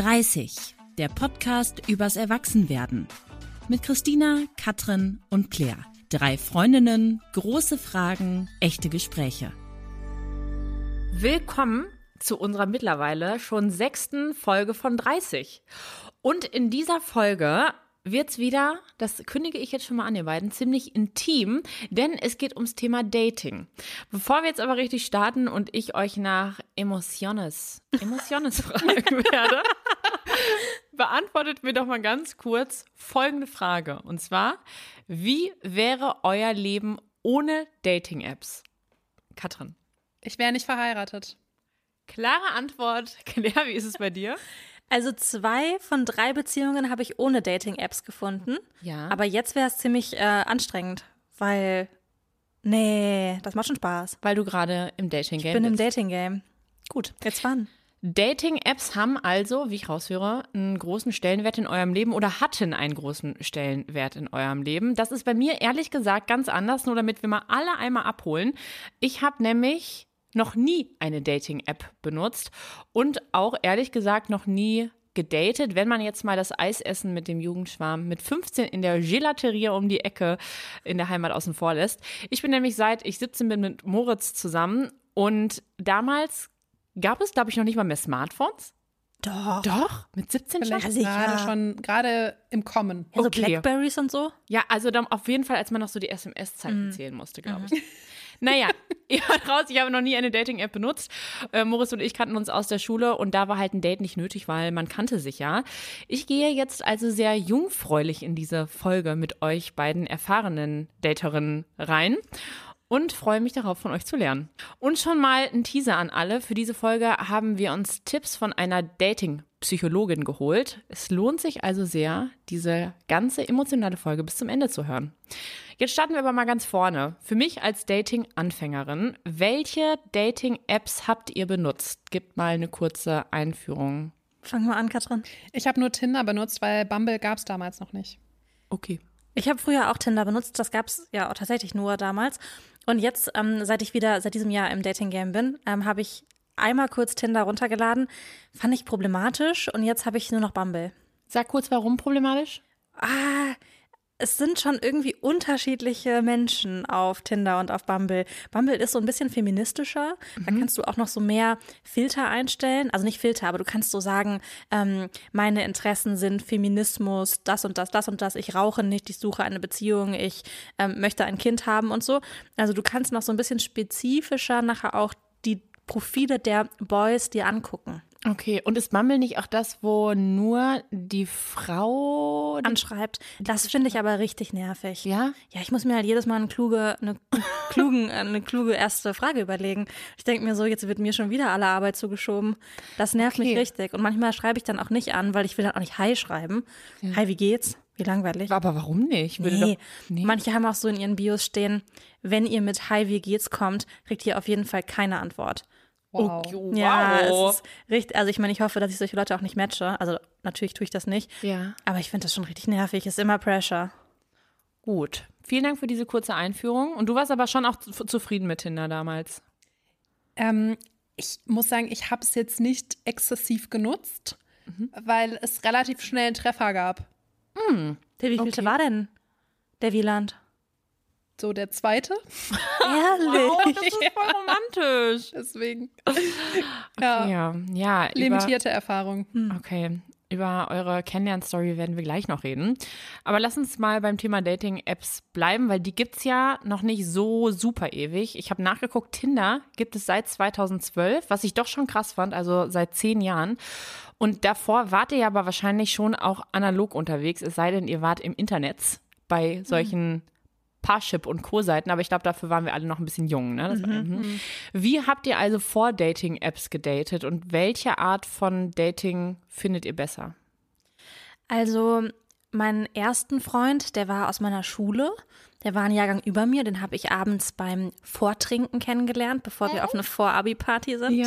30, der Podcast übers Erwachsenwerden. Mit Christina, Katrin und Claire. Drei Freundinnen, große Fragen, echte Gespräche. Willkommen zu unserer mittlerweile schon sechsten Folge von 30. Und in dieser Folge wird's wieder, das kündige ich jetzt schon mal an, ihr beiden, ziemlich intim, denn es geht ums Thema Dating. Bevor wir jetzt aber richtig starten und ich euch nach Emotiones, Emotiones fragen werde, beantwortet mir doch mal ganz kurz folgende Frage. Und zwar, wie wäre euer Leben ohne Dating-Apps? Katrin. Ich wäre nicht verheiratet. Klare Antwort. Claire, wie ist es bei dir? Also zwei von drei Beziehungen habe ich ohne Dating-Apps gefunden. Ja. Aber jetzt wäre es ziemlich äh, anstrengend, weil, nee, das macht schon Spaß. Weil du gerade im Dating-Game Ich bin im bist. Dating-Game. Gut. Jetzt wann? Dating-Apps haben also, wie ich raushöre, einen großen Stellenwert in eurem Leben oder hatten einen großen Stellenwert in eurem Leben. Das ist bei mir ehrlich gesagt ganz anders, nur damit wir mal alle einmal abholen. Ich habe nämlich noch nie eine Dating-App benutzt und auch ehrlich gesagt noch nie gedatet, wenn man jetzt mal das Eisessen mit dem Jugendschwarm mit 15 in der Gelaterie um die Ecke in der Heimat außen vor lässt. Ich bin nämlich seit ich 17 bin mit Moritz zusammen und damals gab es, glaube ich, noch nicht mal mehr Smartphones. Doch. Doch, mit 17 schon? Vielleicht sicher. gerade schon, gerade im Kommen. Ja, so Okay. Blackberries und so. Ja, also dann auf jeden Fall, als man noch so die SMS-Zeiten zählen musste, glaube ich. Naja, ihr hört raus, ich habe noch nie eine Dating-App benutzt. Äh, Moritz und ich kannten uns aus der Schule und da war halt ein Date nicht nötig, weil man kannte sich ja. Ich gehe jetzt also sehr jungfräulich in diese Folge mit euch beiden erfahrenen Daterinnen rein und freue mich darauf, von euch zu lernen. Und schon mal ein Teaser an alle. Für diese Folge haben wir uns Tipps von einer Dating-Psychologin geholt. Es lohnt sich also sehr, diese ganze emotionale Folge bis zum Ende zu hören. Jetzt starten wir aber mal ganz vorne. Für mich als Dating-Anfängerin, welche Dating-Apps habt ihr benutzt? Gibt mal eine kurze Einführung. Fang mal an, Katrin. Ich habe nur Tinder benutzt, weil Bumble gab es damals noch nicht. Okay. Ich habe früher auch Tinder benutzt. Das gab's ja auch tatsächlich nur damals. Und jetzt, ähm, seit ich wieder seit diesem Jahr im Dating-Game bin, ähm, habe ich einmal kurz Tinder runtergeladen. Fand ich problematisch. Und jetzt habe ich nur noch Bumble. Sag kurz, warum problematisch? Ah, es sind schon irgendwie unterschiedliche Menschen auf Tinder und auf Bumble. Bumble ist so ein bisschen feministischer. Da kannst du auch noch so mehr Filter einstellen. Also nicht Filter, aber du kannst so sagen, ähm, meine Interessen sind Feminismus, das und das, das und das. Ich rauche nicht, ich suche eine Beziehung, ich ähm, möchte ein Kind haben und so. Also du kannst noch so ein bisschen spezifischer nachher auch die Profile der Boys dir angucken. Okay, und ist Bumble nicht auch das, wo nur die Frau. anschreibt. Das finde ich aber richtig nervig. Ja? Ja, ich muss mir halt jedes Mal eine kluge, eine, klugen, eine kluge erste Frage überlegen. Ich denke mir so, jetzt wird mir schon wieder alle Arbeit zugeschoben. Das nervt mich Okay. richtig. Und manchmal schreibe ich dann auch nicht an, weil ich will dann auch nicht Hi schreiben. Hi, wie geht's? Wie langweilig. Aber warum nicht? Nee. doch- nee. Manche haben auch so in ihren Bios stehen, wenn ihr mit Hi, wie geht's kommt, kriegt ihr auf jeden Fall keine Antwort. Wow. Oh, Ja, wow. es ist richtig. Also ich meine, ich hoffe, dass ich solche Leute auch nicht matche. Also natürlich tue ich das nicht. Ja. Aber ich finde das schon richtig nervig. Ist immer Pressure. Gut. Vielen Dank für diese kurze Einführung. Und du warst aber schon auch zu- zufrieden mit Tinder damals. Ähm, ich muss sagen, ich habe es jetzt nicht exzessiv genutzt, weil es relativ schnell einen Treffer gab. Der wievielte Okay. war denn der Wieland? So der zweite. Ehrlich? das ist voll romantisch. Deswegen. ja, Ja, ja. Über, limitierte Erfahrung. okay. Über eure Kennenlern-Story werden wir gleich noch reden. Aber lass uns mal beim Thema Dating-Apps bleiben, weil die gibt's ja noch nicht so super ewig. Ich habe nachgeguckt, Tinder gibt es seit 2012, was ich doch schon krass fand, also seit zehn Jahren. Und davor wart ihr ja aber wahrscheinlich schon auch analog unterwegs, es sei denn, ihr wart im Internet bei solchen Parship und Co-Seiten, aber ich glaube, dafür waren wir alle noch ein bisschen jung. Ne? Das war, mhm. Wie habt ihr also vor Dating-Apps gedatet und welche Art von Dating findet ihr besser? Also, meinen ersten Freund, der war aus meiner Schule. Der war ein Jahrgang über mir. Den habe ich abends beim Vortrinken kennengelernt, bevor wir auf eine Vor-Abi-Party sind.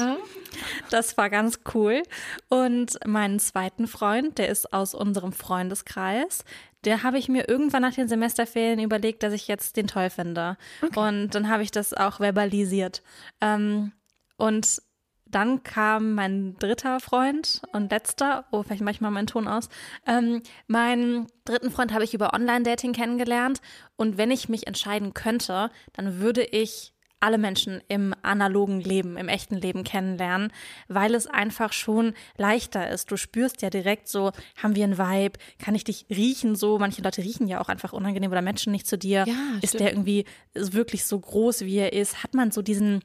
Das war ganz cool. Und meinen zweiten Freund, der ist aus unserem Freundeskreis. Der habe ich mir irgendwann nach den Semesterferien überlegt, dass ich jetzt den toll finde. Und dann habe ich das auch verbalisiert. Ähm, und dann kam mein dritter Freund und letzter, oh, vielleicht mache ich mal meinen Ton aus. Ähm, meinen dritten Freund habe ich über Online-Dating kennengelernt. Und wenn ich mich entscheiden könnte, dann würde ich alle Menschen im analogen Leben, im echten Leben kennenlernen, weil es einfach schon leichter ist. Du spürst ja direkt so, haben wir einen Vibe, kann ich dich riechen so? Manche Leute riechen ja auch einfach unangenehm oder Menschen nicht zu dir. Ja, ist stimmt. der irgendwie wirklich so groß, wie er ist? Hat man so diesen,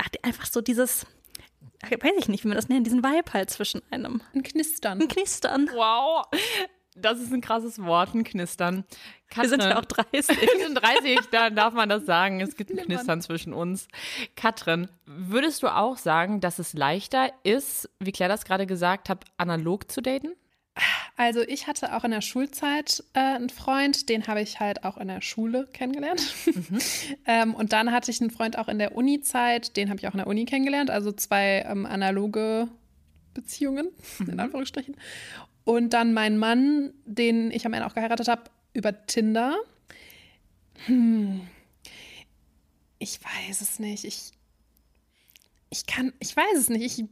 hat einfach so dieses, weiß ich nicht, wie man das nennt, diesen Vibe halt zwischen einem. Ein Knistern. Ein Knistern. Wow. Das ist ein krasses Wort, ein Knistern. Wir sind ja auch Katrin, 30. Wir sind 30, da darf man das sagen. Es gibt ein Knistern zwischen uns. Katrin, würdest du auch sagen, dass es leichter ist, wie Claire das gerade gesagt hat, analog zu daten? Also ich hatte auch in der Schulzeit äh, einen Freund, den habe ich halt auch in der Schule kennengelernt. ähm, und dann hatte ich einen Freund auch in der Uni-Zeit, den habe ich auch in der Uni kennengelernt. Also zwei ähm, analoge Beziehungen, in Anführungsstrichen. Und dann mein Mann, den ich am Ende auch geheiratet habe, über Tinder. Hm. Ich weiß es nicht. Ich, ich kann, ich weiß es nicht. Ich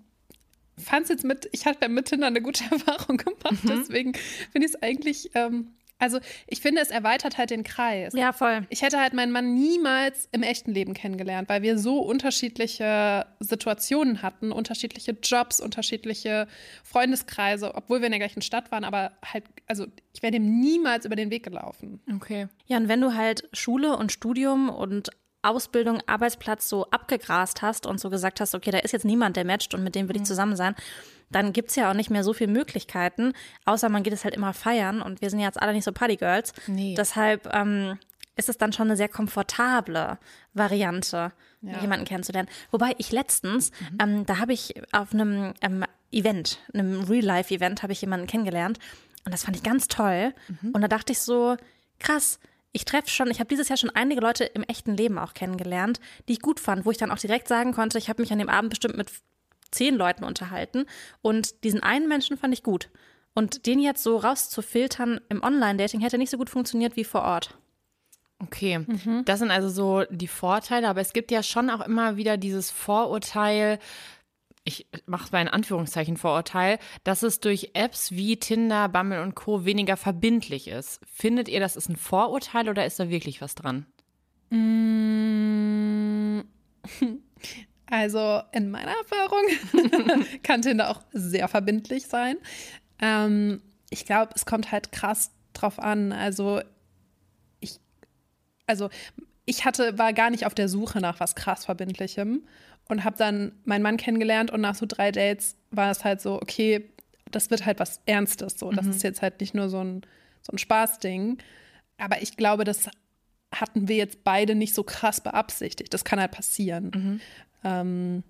fand es jetzt mit, ich hatte mit Tinder eine gute Erfahrung gemacht, deswegen finde ich es eigentlich, ähm, also ich finde, es erweitert halt den Kreis. Ja, voll. Ich hätte halt meinen Mann niemals im echten Leben kennengelernt, weil wir so unterschiedliche Situationen hatten, unterschiedliche Jobs, unterschiedliche Freundeskreise, obwohl wir in der gleichen Stadt waren, aber halt, also ich wäre dem niemals über den Weg gelaufen. Okay. Ja, und wenn du halt Schule und Studium und Ausbildung, Arbeitsplatz so abgegrast hast und so gesagt hast, okay, da ist jetzt niemand, der matcht und mit dem will ich zusammen sein, dann gibt es ja auch nicht mehr so viele Möglichkeiten, außer man geht es halt immer feiern und wir sind jetzt alle nicht so Partygirls. Nee. Deshalb ähm, ist es dann schon eine sehr komfortable Variante, jemanden kennenzulernen. Wobei ich letztens, ähm, da habe ich auf einem ähm, Event, einem Real-Life-Event, habe ich jemanden kennengelernt und das fand ich ganz toll. Und da dachte ich so, krass, ich treffe schon, ich habe dieses Jahr schon einige Leute im echten Leben auch kennengelernt, die ich gut fand, wo ich dann auch direkt sagen konnte, ich habe mich an dem Abend bestimmt mit zehn Leuten unterhalten und diesen einen Menschen fand ich gut. Und den jetzt so rauszufiltern im Online-Dating hätte nicht so gut funktioniert wie vor Ort. Okay, das sind also so die Vorteile, aber es gibt ja schon auch immer wieder dieses Vorurteil, ich mache es bei in Anführungszeichen Vorurteil, dass es durch Apps wie Tinder, Bumble und Co. weniger verbindlich ist. Findet ihr, das ist ein Vorurteil oder ist da wirklich was dran? Also in meiner Erfahrung kann Tinder auch sehr verbindlich sein. Ähm, ich glaube, es kommt halt krass drauf an. Also ich, also ich hatte, war gar nicht auf der Suche nach was krass Verbindlichem und habe dann meinen Mann kennengelernt und nach so drei Dates war es halt so, okay, das wird halt was Ernstes. So, das ist jetzt halt nicht nur so ein, so ein Spaßding. Aber ich glaube, das hatten wir jetzt beide nicht so krass beabsichtigt. Das kann halt passieren. Ähm,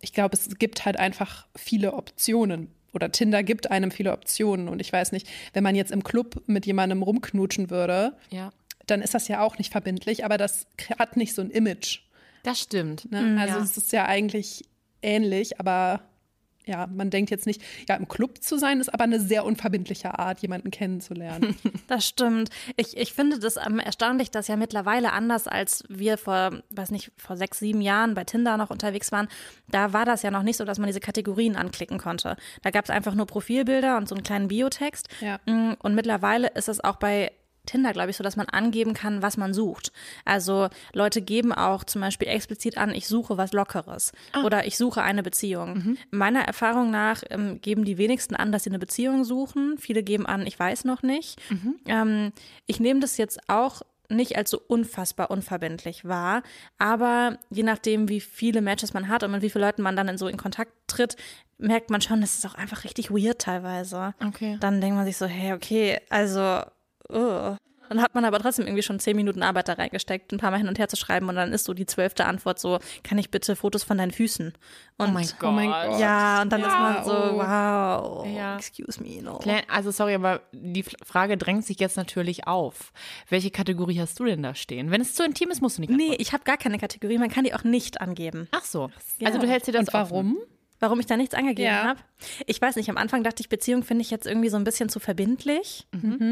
ich glaube, es gibt halt einfach viele Optionen. Oder Tinder gibt einem viele Optionen. Und ich weiß nicht, wenn man jetzt im Club mit jemandem rumknutschen würde, Ja. dann ist das ja auch nicht verbindlich, aber das hat nicht so ein Image. Das stimmt. Ne? also ja. es ist ja eigentlich ähnlich, aber ja, man denkt jetzt nicht, ja, im Club zu sein, ist aber eine sehr unverbindliche Art, jemanden kennenzulernen. Das stimmt. Ich, ich finde das ähm, erstaunlich, dass ja mittlerweile anders als wir vor, weiß nicht, vor sechs, sieben Jahren bei Tinder noch unterwegs waren, da war das ja noch nicht so, dass man diese Kategorien anklicken konnte. Da gab es einfach nur Profilbilder und so einen kleinen Biotext. Ja. Mm, Und mittlerweile ist es auch bei Tinder, glaube ich, so, dass man angeben kann, was man sucht. Also Leute geben auch zum Beispiel explizit an, ich suche was Lockeres oder ich suche eine Beziehung. Meiner Erfahrung nach ähm, geben die wenigsten an, dass sie eine Beziehung suchen. Viele geben an, ich weiß noch nicht. Ähm, ich nehme das jetzt auch nicht als so unfassbar unverbindlich wahr, aber je nachdem, wie viele Matches man hat und mit wie vielen Leuten man dann in so in Kontakt tritt, merkt man schon, das ist auch einfach richtig weird teilweise. Okay. Dann denkt man sich so, hey, okay, also, oh. Dann hat man aber trotzdem irgendwie schon zehn Minuten Arbeit da reingesteckt, ein paar Mal hin und her zu schreiben und dann ist so die zwölfte Antwort so, kann ich bitte Fotos von deinen Füßen? Und Oh mein Gott. Oh mein Gott. ja, und dann ist man so, oh. wow, Ja. excuse me, no. Also sorry, aber die Frage drängt sich jetzt natürlich auf. Welche Kategorie hast du denn da stehen? Wenn es zu intim ist, musst du nicht Nee, antworten. ich habe gar keine Kategorie, man kann die auch nicht angeben. Ach so. Also du hältst dir das Und warum? Warum ich da nichts angegeben Ja. habe? Ich weiß nicht, am Anfang dachte ich, Beziehung finde ich jetzt irgendwie so ein bisschen zu verbindlich.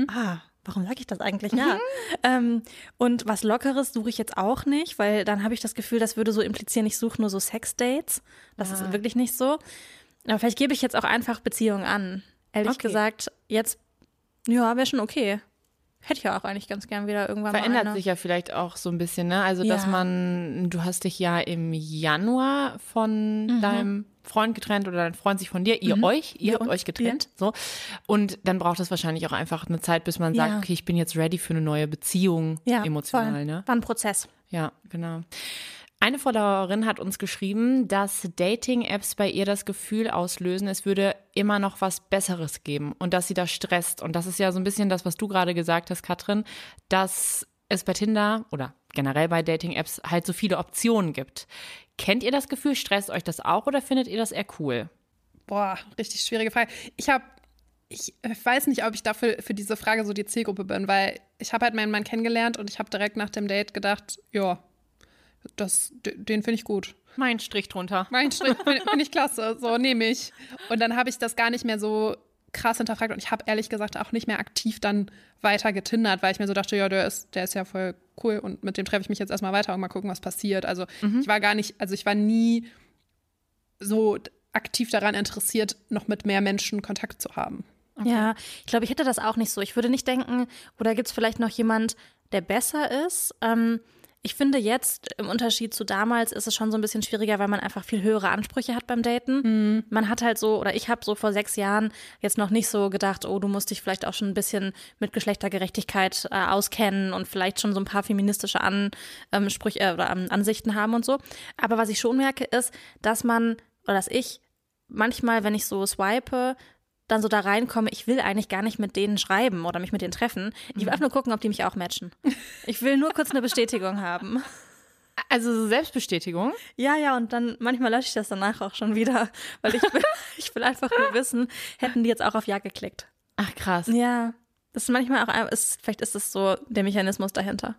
Ah, warum sage ich das eigentlich? Ja. ähm, und was Lockeres suche ich jetzt auch nicht, weil dann habe ich das Gefühl, das würde so implizieren, ich suche nur so Sexdates. Das ist wirklich nicht so. Aber vielleicht gebe ich jetzt auch einfach Beziehungen an. Ehrlich Okay. gesagt, jetzt, ja, wäre schon okay. Hätte ich ja auch eigentlich ganz gern wieder irgendwann mal Verändert eine. sich ja vielleicht auch so ein bisschen, ne? Also, dass Ja. man, du hast dich ja im Januar von Mhm. deinem Freund getrennt oder dein Freund sich von dir, ihr euch, ihr Wir habt euch getrennt, so. Und dann braucht es wahrscheinlich auch einfach eine Zeit, bis man sagt, Ja. okay, ich bin jetzt ready für eine neue Beziehung, ja, emotional, voll. ne? War ein Prozess. Ja, genau. Eine Followerin hat uns geschrieben, dass Dating-Apps bei ihr das Gefühl auslösen, es würde immer noch was Besseres geben und dass sie da stresst. Und das ist ja so ein bisschen das, was du gerade gesagt hast, Katrin, dass es bei Tinder oder generell bei Dating-Apps halt so viele Optionen gibt. Kennt ihr das Gefühl? Stresst euch das auch oder findet ihr das eher cool? Boah, richtig schwierige Frage. Ich habe, ich weiß nicht, ob ich dafür für diese Frage so die Zielgruppe bin, weil ich habe halt meinen Mann kennengelernt und ich habe direkt nach dem Date gedacht, ja, das, den finde ich gut. Mein Strich drunter. Mein Strich finde find ich klasse, so nehme ich. Und dann habe ich das gar nicht mehr so krass hinterfragt und ich habe ehrlich gesagt auch nicht mehr aktiv dann weiter getindert, weil ich mir so dachte, ja, der ist, der ist ja voll cool und mit dem treffe ich mich jetzt erstmal weiter und mal gucken, was passiert. Also ich war gar nicht, also ich war nie so aktiv daran interessiert, noch mit mehr Menschen Kontakt zu haben. Ja, ich glaube, ich hätte das auch nicht so. Ich würde nicht denken, oder gibt es vielleicht noch jemand, der besser ist? Ähm, ich finde jetzt im Unterschied zu damals ist es schon so ein bisschen schwieriger, weil man einfach viel höhere Ansprüche hat beim Daten. Man hat halt so, oder ich habe so vor sechs Jahren jetzt noch nicht so gedacht, oh, du musst dich vielleicht auch schon ein bisschen mit Geschlechtergerechtigkeit äh, auskennen und vielleicht schon so ein paar feministische Ansprüche äh, oder ähm, Ansichten haben und so. Aber was ich schon merke, ist, dass man, oder dass ich manchmal, wenn ich so swipe, dann so da reinkomme, ich will eigentlich gar nicht mit denen schreiben oder mich mit denen treffen. Ich will einfach nur gucken, ob die mich auch matchen. Ich will nur kurz eine Bestätigung haben. Also so Selbstbestätigung. Ja, ja, und dann manchmal lösche ich das danach auch schon wieder, weil ich will, ich will einfach nur wissen, hätten die jetzt auch auf Ja geklickt. Ach krass. Ja, das ist manchmal auch, ein- ist, vielleicht ist es so der Mechanismus dahinter,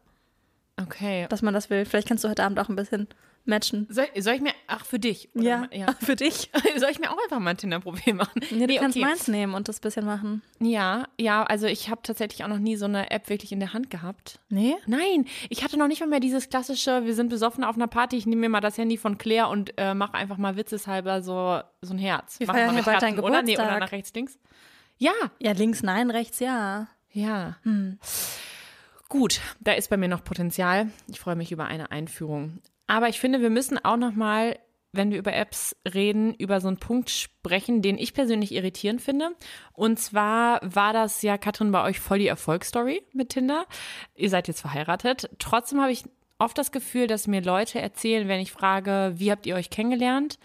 Okay. dass man das will. Vielleicht kannst du heute Abend auch ein bisschen matchen. Soll, soll ich mir, ach für dich? Ja, ja. für dich. Soll ich mir auch einfach mal ein Tinder-Profil machen? Nee, du Nee, kannst okay. meins nehmen und das bisschen machen. Ja, ja, also ich habe tatsächlich auch noch nie so eine App wirklich in der Hand gehabt. Nee? Nein, ich hatte noch nicht mal mehr dieses klassische, wir sind besoffen auf einer Party, ich nehme mir mal das Handy von Claire und äh, mache einfach mal witzeshalber so, so ein Herz. Wir Mach mal feiern ja bald deinen Herzen, oder? Nee, oder Geburtstag. nach rechts, links. Ja, Ja, links nein, rechts ja. ja. Hm. Gut, da ist bei mir noch Potenzial. Ich freue mich über eine Einführung. Aber ich finde, wir müssen auch noch mal, wenn wir über Apps reden, über so einen Punkt sprechen, den ich persönlich irritierend finde. Und zwar war das ja, Katrin, bei euch voll die Erfolgsstory mit Tinder. Ihr seid jetzt verheiratet. Trotzdem habe ich oft das Gefühl, dass mir Leute erzählen, wenn ich frage, wie habt ihr euch kennengelernt?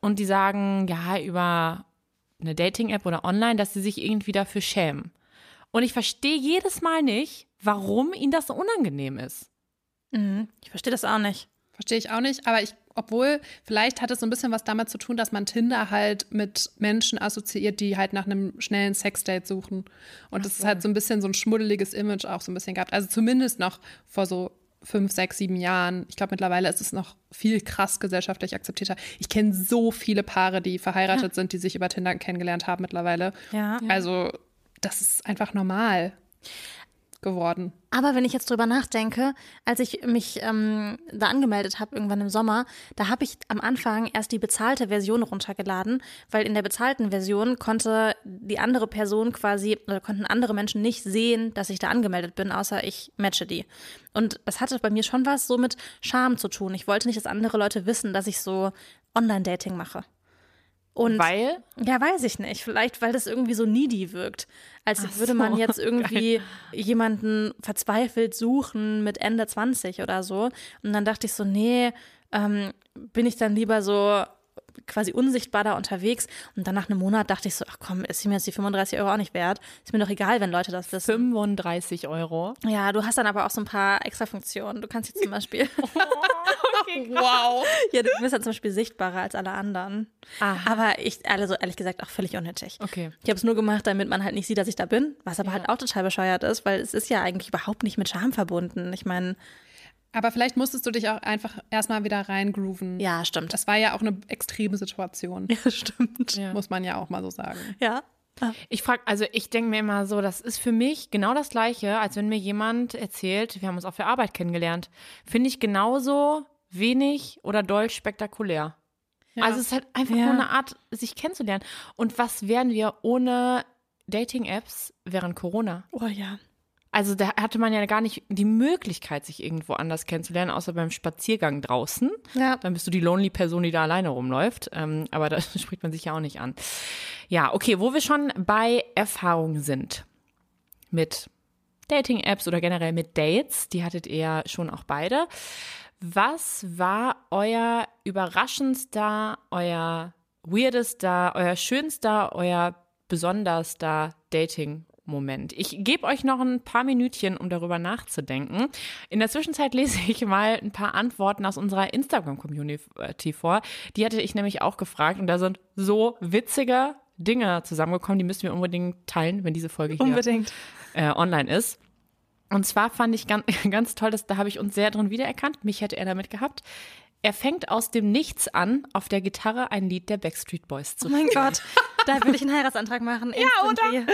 Und die sagen, ja, über eine Dating-App oder online, dass sie sich irgendwie dafür schämen. Und ich verstehe jedes Mal nicht, warum ihnen das so unangenehm ist. Mhm. Ich verstehe das auch nicht. Verstehe ich auch nicht, aber ich, obwohl, vielleicht hat es so ein bisschen was damit zu tun, dass man Tinder halt mit Menschen assoziiert, die halt nach einem schnellen Sexdate suchen. Und das ist halt so ein bisschen so ein schmuddeliges Image auch so ein bisschen gehabt. Also zumindest noch vor so fünf, sechs, sieben Jahren. Ich glaube, mittlerweile ist es noch viel krass gesellschaftlich akzeptierter. Ich kenne so viele Paare, die verheiratet sind, die sich über Tinder kennengelernt haben mittlerweile. Ja. Also, das ist einfach normal geworden. Aber wenn ich jetzt drüber nachdenke, als ich mich ähm, da angemeldet habe, irgendwann im Sommer, da habe ich am Anfang erst die bezahlte Version runtergeladen, weil in der bezahlten Version konnte die andere Person quasi, oder konnten andere Menschen nicht sehen, dass ich da angemeldet bin, außer ich matche die. Und das hatte bei mir schon was so mit Scham zu tun. Ich wollte nicht, dass andere Leute wissen, dass ich so Online-Dating mache. Und Weil, ja, weiß ich nicht. Vielleicht, weil das irgendwie so needy wirkt. Als Ach würde man so, jetzt irgendwie jemanden verzweifelt suchen mit Ende 20 oder so. Und dann dachte ich so, nee, ähm, bin ich dann lieber so quasi unsichtbar da unterwegs. Und dann nach einem Monat dachte ich so, ach komm, ist mir jetzt die 35 Euro auch nicht wert. Ist mir doch egal, wenn Leute das wissen. 35 Euro. Ja, du hast dann aber auch so ein paar extra Funktionen. Du kannst jetzt zum Beispiel, Wow. ja, du bist dann zum Beispiel sichtbarer als alle anderen. Aha. Aber ich, also ehrlich gesagt, auch völlig unnötig. Okay. Ich habe es nur gemacht, damit man halt nicht sieht, dass ich da bin, was aber halt auch total bescheuert ist, weil es ist ja eigentlich überhaupt nicht mit Scham verbunden. Ich meine, Aber vielleicht musstest du dich auch einfach erstmal wieder reingrooven. ja, stimmt. Das war ja auch eine extreme Situation, Ja, stimmt. Ja. muss man ja auch mal so sagen. Ja. Ich frage, also ich denke mir immer so, das ist für mich genau das Gleiche, als wenn mir jemand erzählt, wir haben uns auf der Arbeit kennengelernt. Finde ich genauso wenig oder doll spektakulär. Also es ist halt einfach Ja. nur eine Art, sich kennenzulernen. Und was wären wir ohne Dating-Apps während Corona? Oh ja. Also da hatte man ja gar nicht die Möglichkeit, sich irgendwo anders kennenzulernen, außer beim Spaziergang draußen. Ja. Dann bist du die lonely Person, die da alleine rumläuft. Ähm, aber da spricht man sich ja auch nicht an. Ja, okay, wo wir schon bei Erfahrungen sind mit Dating-Apps oder generell mit Dates, die hattet ihr ja schon auch beide. Was war euer überraschendster, euer weirdester, euer schönster, euer besonderster Dating-Moment? Ich gebe euch noch ein paar Minütchen, um darüber nachzudenken. In der Zwischenzeit lese ich mal ein paar Antworten aus unserer Instagram-Community vor. Die hatte ich nämlich auch gefragt und da sind so witzige Dinge zusammengekommen, die müssen wir unbedingt teilen, wenn diese Folge hier Unbedingt. äh, online ist. Und zwar fand ich ganz, ganz toll, dass, da habe ich uns sehr drin wiedererkannt. Mich hätte er damit gehabt. Er fängt aus dem Nichts an, auf der Gitarre ein Lied der Backstreet Boys zu Oh mein Gott, da würde ich einen Heiratsantrag machen. Ja, oder?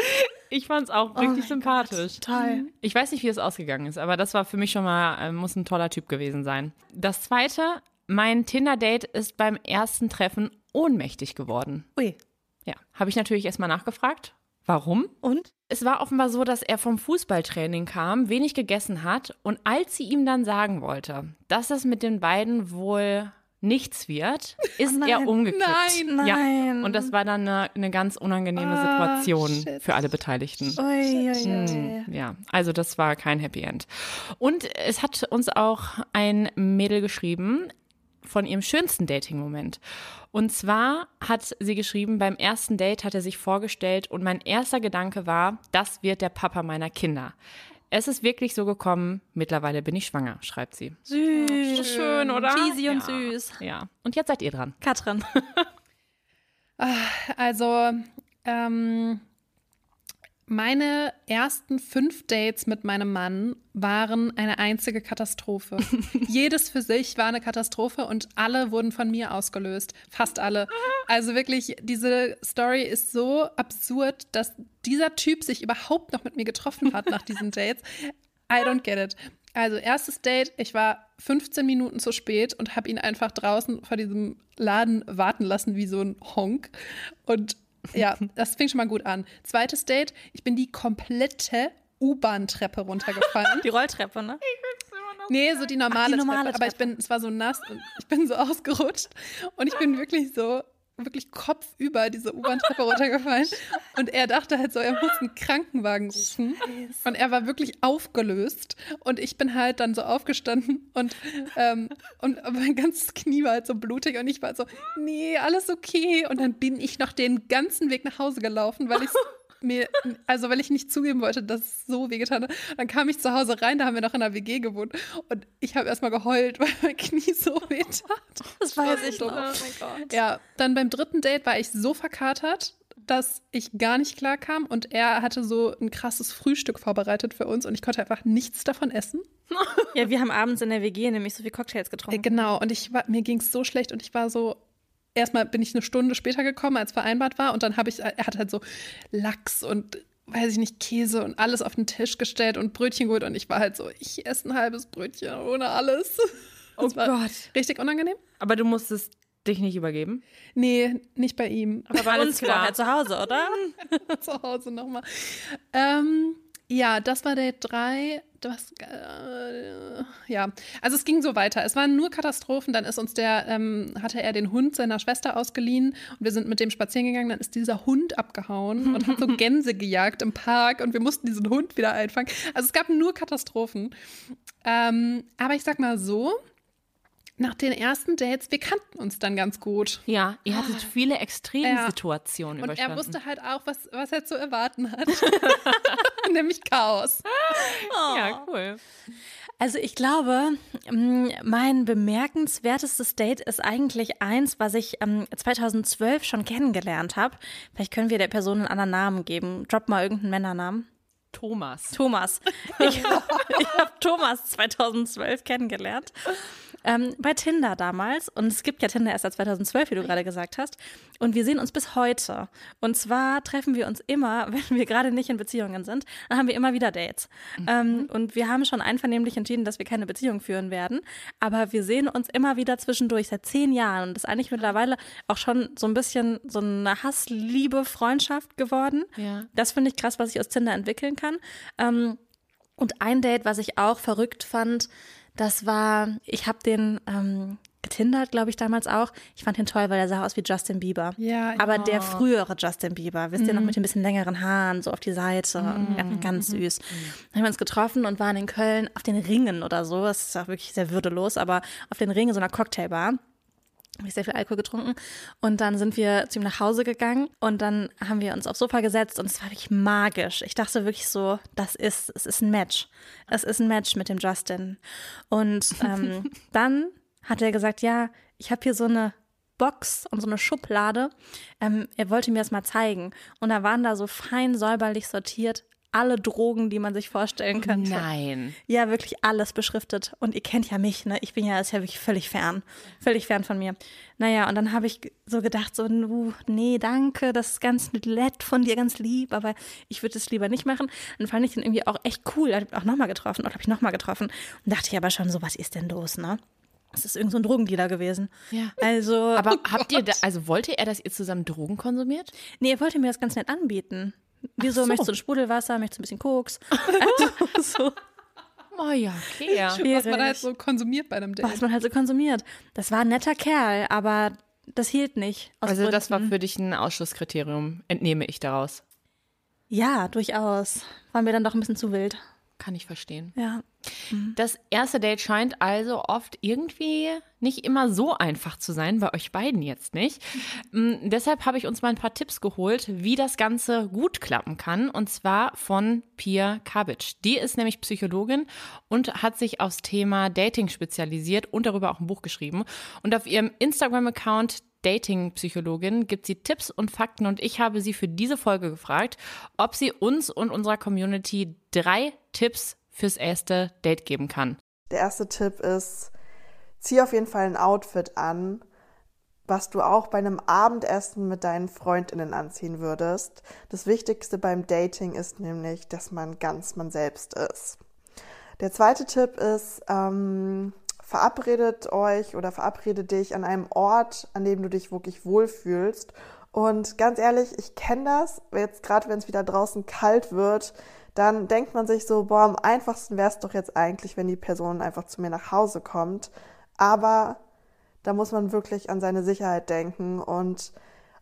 Ich fand es auch Oh richtig sympathisch. Toll. Ich weiß nicht, wie es ausgegangen ist, aber das war für mich schon mal, äh, muss ein toller Typ gewesen sein. Das zweite, mein Tinder-Date ist beim ersten Treffen ohnmächtig geworden. Ui. Ja, habe ich natürlich erstmal nachgefragt. Warum? Und? Es war offenbar so, dass er vom Fußballtraining kam, wenig gegessen hat und als sie ihm dann sagen wollte, dass es mit den beiden wohl nichts wird, ist nein. er umgekippt. Nein. Ja. Nein. Und das war dann eine, eine ganz unangenehme Ah, Situation shit. für alle Beteiligten. Ui, ui, ui. Hm, Ja, also das war kein Happy End. Und es hat uns auch ein Mädel geschrieben von ihrem schönsten Dating-Moment. Und zwar hat sie geschrieben, beim ersten Date hat er sich vorgestellt und mein erster Gedanke war, das wird der Papa meiner Kinder. Es ist wirklich so gekommen, mittlerweile bin ich schwanger, schreibt sie. Süß. So schön, oder? Cheesy und ja. süß. Ja. Und jetzt seid ihr dran. Katrin. Also, ähm, meine ersten fünf Dates mit meinem Mann waren eine einzige Katastrophe. Jedes für sich war eine Katastrophe und alle wurden von mir ausgelöst. Fast alle. Also wirklich, diese Story ist so absurd, dass dieser Typ sich überhaupt noch mit mir getroffen hat nach diesen Dates. I don't get it. Also erstes Date, ich war 15 Minuten zu spät und habe ihn einfach draußen vor diesem Laden warten lassen wie so ein Honk. Und ja, das fing schon mal gut an. Zweites Date, ich bin die komplette U-Bahn-Treppe runtergefallen. Die Rolltreppe, ne? Nee, so die normale, die normale Treppe. Aber ich bin, es war so nass und ich bin so ausgerutscht. Und ich bin wirklich so, wirklich kopfüber diese U-Bahn-Treppe runtergefallen. Und er dachte halt so, er muss einen Krankenwagen rufen. Und er war wirklich aufgelöst. Und ich bin halt dann so aufgestanden und, ähm, und mein ganzes Knie war halt so blutig. Und ich war so, nee, alles okay. Und dann bin ich noch den ganzen Weg nach Hause gelaufen, weil ich mir, also weil ich nicht zugeben wollte, dass es so wehgetan hat. Dann kam ich zu Hause rein, da haben wir noch in einer WG gewohnt und ich habe erstmal geheult, weil mein Knie so weh tat. Das weiß ich noch. Ja, dann beim dritten Date war ich so verkatert, dass ich gar nicht klar kam und er hatte so ein krasses Frühstück vorbereitet für uns und ich konnte einfach nichts davon essen. Ja, wir haben abends in der WG nämlich so viel Cocktails Äh, getrunken. Genau, und ich war, mir ging es so schlecht und ich war so, erstmal bin ich eine Stunde später gekommen, als vereinbart war und dann habe ich, er hat halt so Lachs und weiß ich nicht, Käse und alles auf den Tisch gestellt und Brötchen geholt und ich war halt so, ich esse ein halbes Brötchen ohne alles. Oh Das war Gott. Richtig unangenehm? Aber du musstest dich nicht übergeben. Nee, nicht bei ihm. Aber bei alles uns klar. vorher zu Hause, oder? zu Hause nochmal. Ähm, ja, das war Date 3. Das, äh, ja, also es ging so weiter. Es waren nur Katastrophen. Dann ist uns der, ähm, hatte er den Hund seiner Schwester ausgeliehen und wir sind mit dem spazieren gegangen. Dann ist dieser Hund abgehauen und hat so Gänse gejagt im Park und wir mussten diesen Hund wieder einfangen. Also es gab nur Katastrophen. Ähm, aber ich sag mal so, nach den ersten Dates, wir kannten uns dann ganz gut. Ja, ihr hattet viele Ja. Extremsituationen Und überstanden. er wusste halt auch, was, was er zu erwarten hat. Nämlich Chaos. ja, cool. Also ich glaube, mm, mein bemerkenswertestes Date ist eigentlich eins, was ich ähm, 2012 schon kennengelernt habe. Vielleicht können wir der Person einen anderen Namen geben. Drop mal irgendeinen Männernamen. Thomas. Thomas. Ich, ich habe Thomas 2012 kennengelernt. Ähm, bei Tinder damals. Und es gibt ja Tinder erst seit 2012, wie du gerade gesagt hast. Und wir sehen uns bis heute. Und zwar treffen wir uns immer, wenn wir gerade nicht in Beziehungen sind, dann haben wir immer wieder Dates. Mhm. Ähm, und wir haben schon einvernehmlich entschieden, dass wir keine Beziehung führen werden. Aber wir sehen uns immer wieder zwischendurch seit zehn Jahren. Und das ist eigentlich mittlerweile auch schon so ein bisschen so eine Hass-Liebe-Freundschaft geworden. Ja. Das finde ich krass, was ich aus Tinder entwickeln kann. Ähm, und ein Date, was ich auch verrückt fand, das war, ich habe den ähm, getindert, glaube ich, damals auch. Ich fand ihn toll, weil er sah aus wie Justin Bieber. Ja, Aber der frühere Justin Bieber, wisst mhm. ihr noch, mit den bisschen längeren Haaren, so auf die Seite. Mhm. Ganz mhm. süß. Mhm. Dann haben wir uns getroffen und waren in Köln auf den Ringen oder so. Das ist auch wirklich sehr würdelos, aber auf den Ringen so einer Cocktailbar habe ich sehr viel Alkohol getrunken und dann sind wir zu ihm nach Hause gegangen und dann haben wir uns aufs Sofa gesetzt und es war wirklich magisch. Ich dachte wirklich so, das ist, es ist ein Match. Es ist ein Match mit dem Justin. Und ähm, dann hat er gesagt, ja, ich habe hier so eine Box und so eine Schublade. Ähm, er wollte mir das mal zeigen. Und da waren da so fein säuberlich sortiert alle Drogen, die man sich vorstellen könnte. Nein. Ja, wirklich alles beschriftet. Und ihr kennt ja mich, ne? Ich bin ja, ist ja wirklich völlig fern. Völlig fern von mir. Naja, und dann habe ich so gedacht, so, nee, danke, das ist ganz nett von dir, ganz lieb, aber ich würde es lieber nicht machen. Dann fand ich den irgendwie auch echt cool. Da habe ich auch nochmal getroffen, oder habe ich nochmal getroffen. Und dachte ich aber schon so, was ist denn los, ne? Das ist irgend so ein Drogendealer gewesen. Ja. Also. Aber habt ihr da, also wollte er, dass ihr zusammen Drogen konsumiert? Nee, er wollte mir das ganz nett anbieten. Wieso so. möchtest du ein Sprudelwasser, möchtest du ein bisschen Koks? also, so. Oh ja, okay. Ja. Was man halt so konsumiert bei einem Date. Was man halt so konsumiert. Das war ein netter Kerl, aber das hielt nicht. Also Gründen. das war für dich ein Ausschlusskriterium, entnehme ich daraus. Ja, durchaus. War mir dann doch ein bisschen zu wild. Kann ich verstehen. Ja. Mhm. Das erste Date scheint also oft irgendwie nicht immer so einfach zu sein, bei euch beiden jetzt nicht. Mhm. Deshalb habe ich uns mal ein paar Tipps geholt, wie das Ganze gut klappen kann. Und zwar von Pia Kabic. Die ist nämlich Psychologin und hat sich aufs Thema Dating spezialisiert und darüber auch ein Buch geschrieben. Und auf ihrem Instagram-Account Dating-Psychologin gibt sie Tipps und Fakten und ich habe sie für diese Folge gefragt, ob sie uns und unserer Community drei Tipps fürs erste Date geben kann. Der erste Tipp ist, zieh auf jeden Fall ein Outfit an, was du auch bei einem Abendessen mit deinen Freundinnen anziehen würdest. Das Wichtigste beim Dating ist nämlich, dass man ganz man selbst ist. Der zweite Tipp ist, ähm, verabredet euch oder verabrede dich an einem Ort, an dem du dich wirklich wohlfühlst. Und ganz ehrlich, ich kenne das, jetzt gerade wenn es wieder draußen kalt wird, dann denkt man sich so, boah, am einfachsten wäre es doch jetzt eigentlich, wenn die Person einfach zu mir nach Hause kommt. Aber da muss man wirklich an seine Sicherheit denken und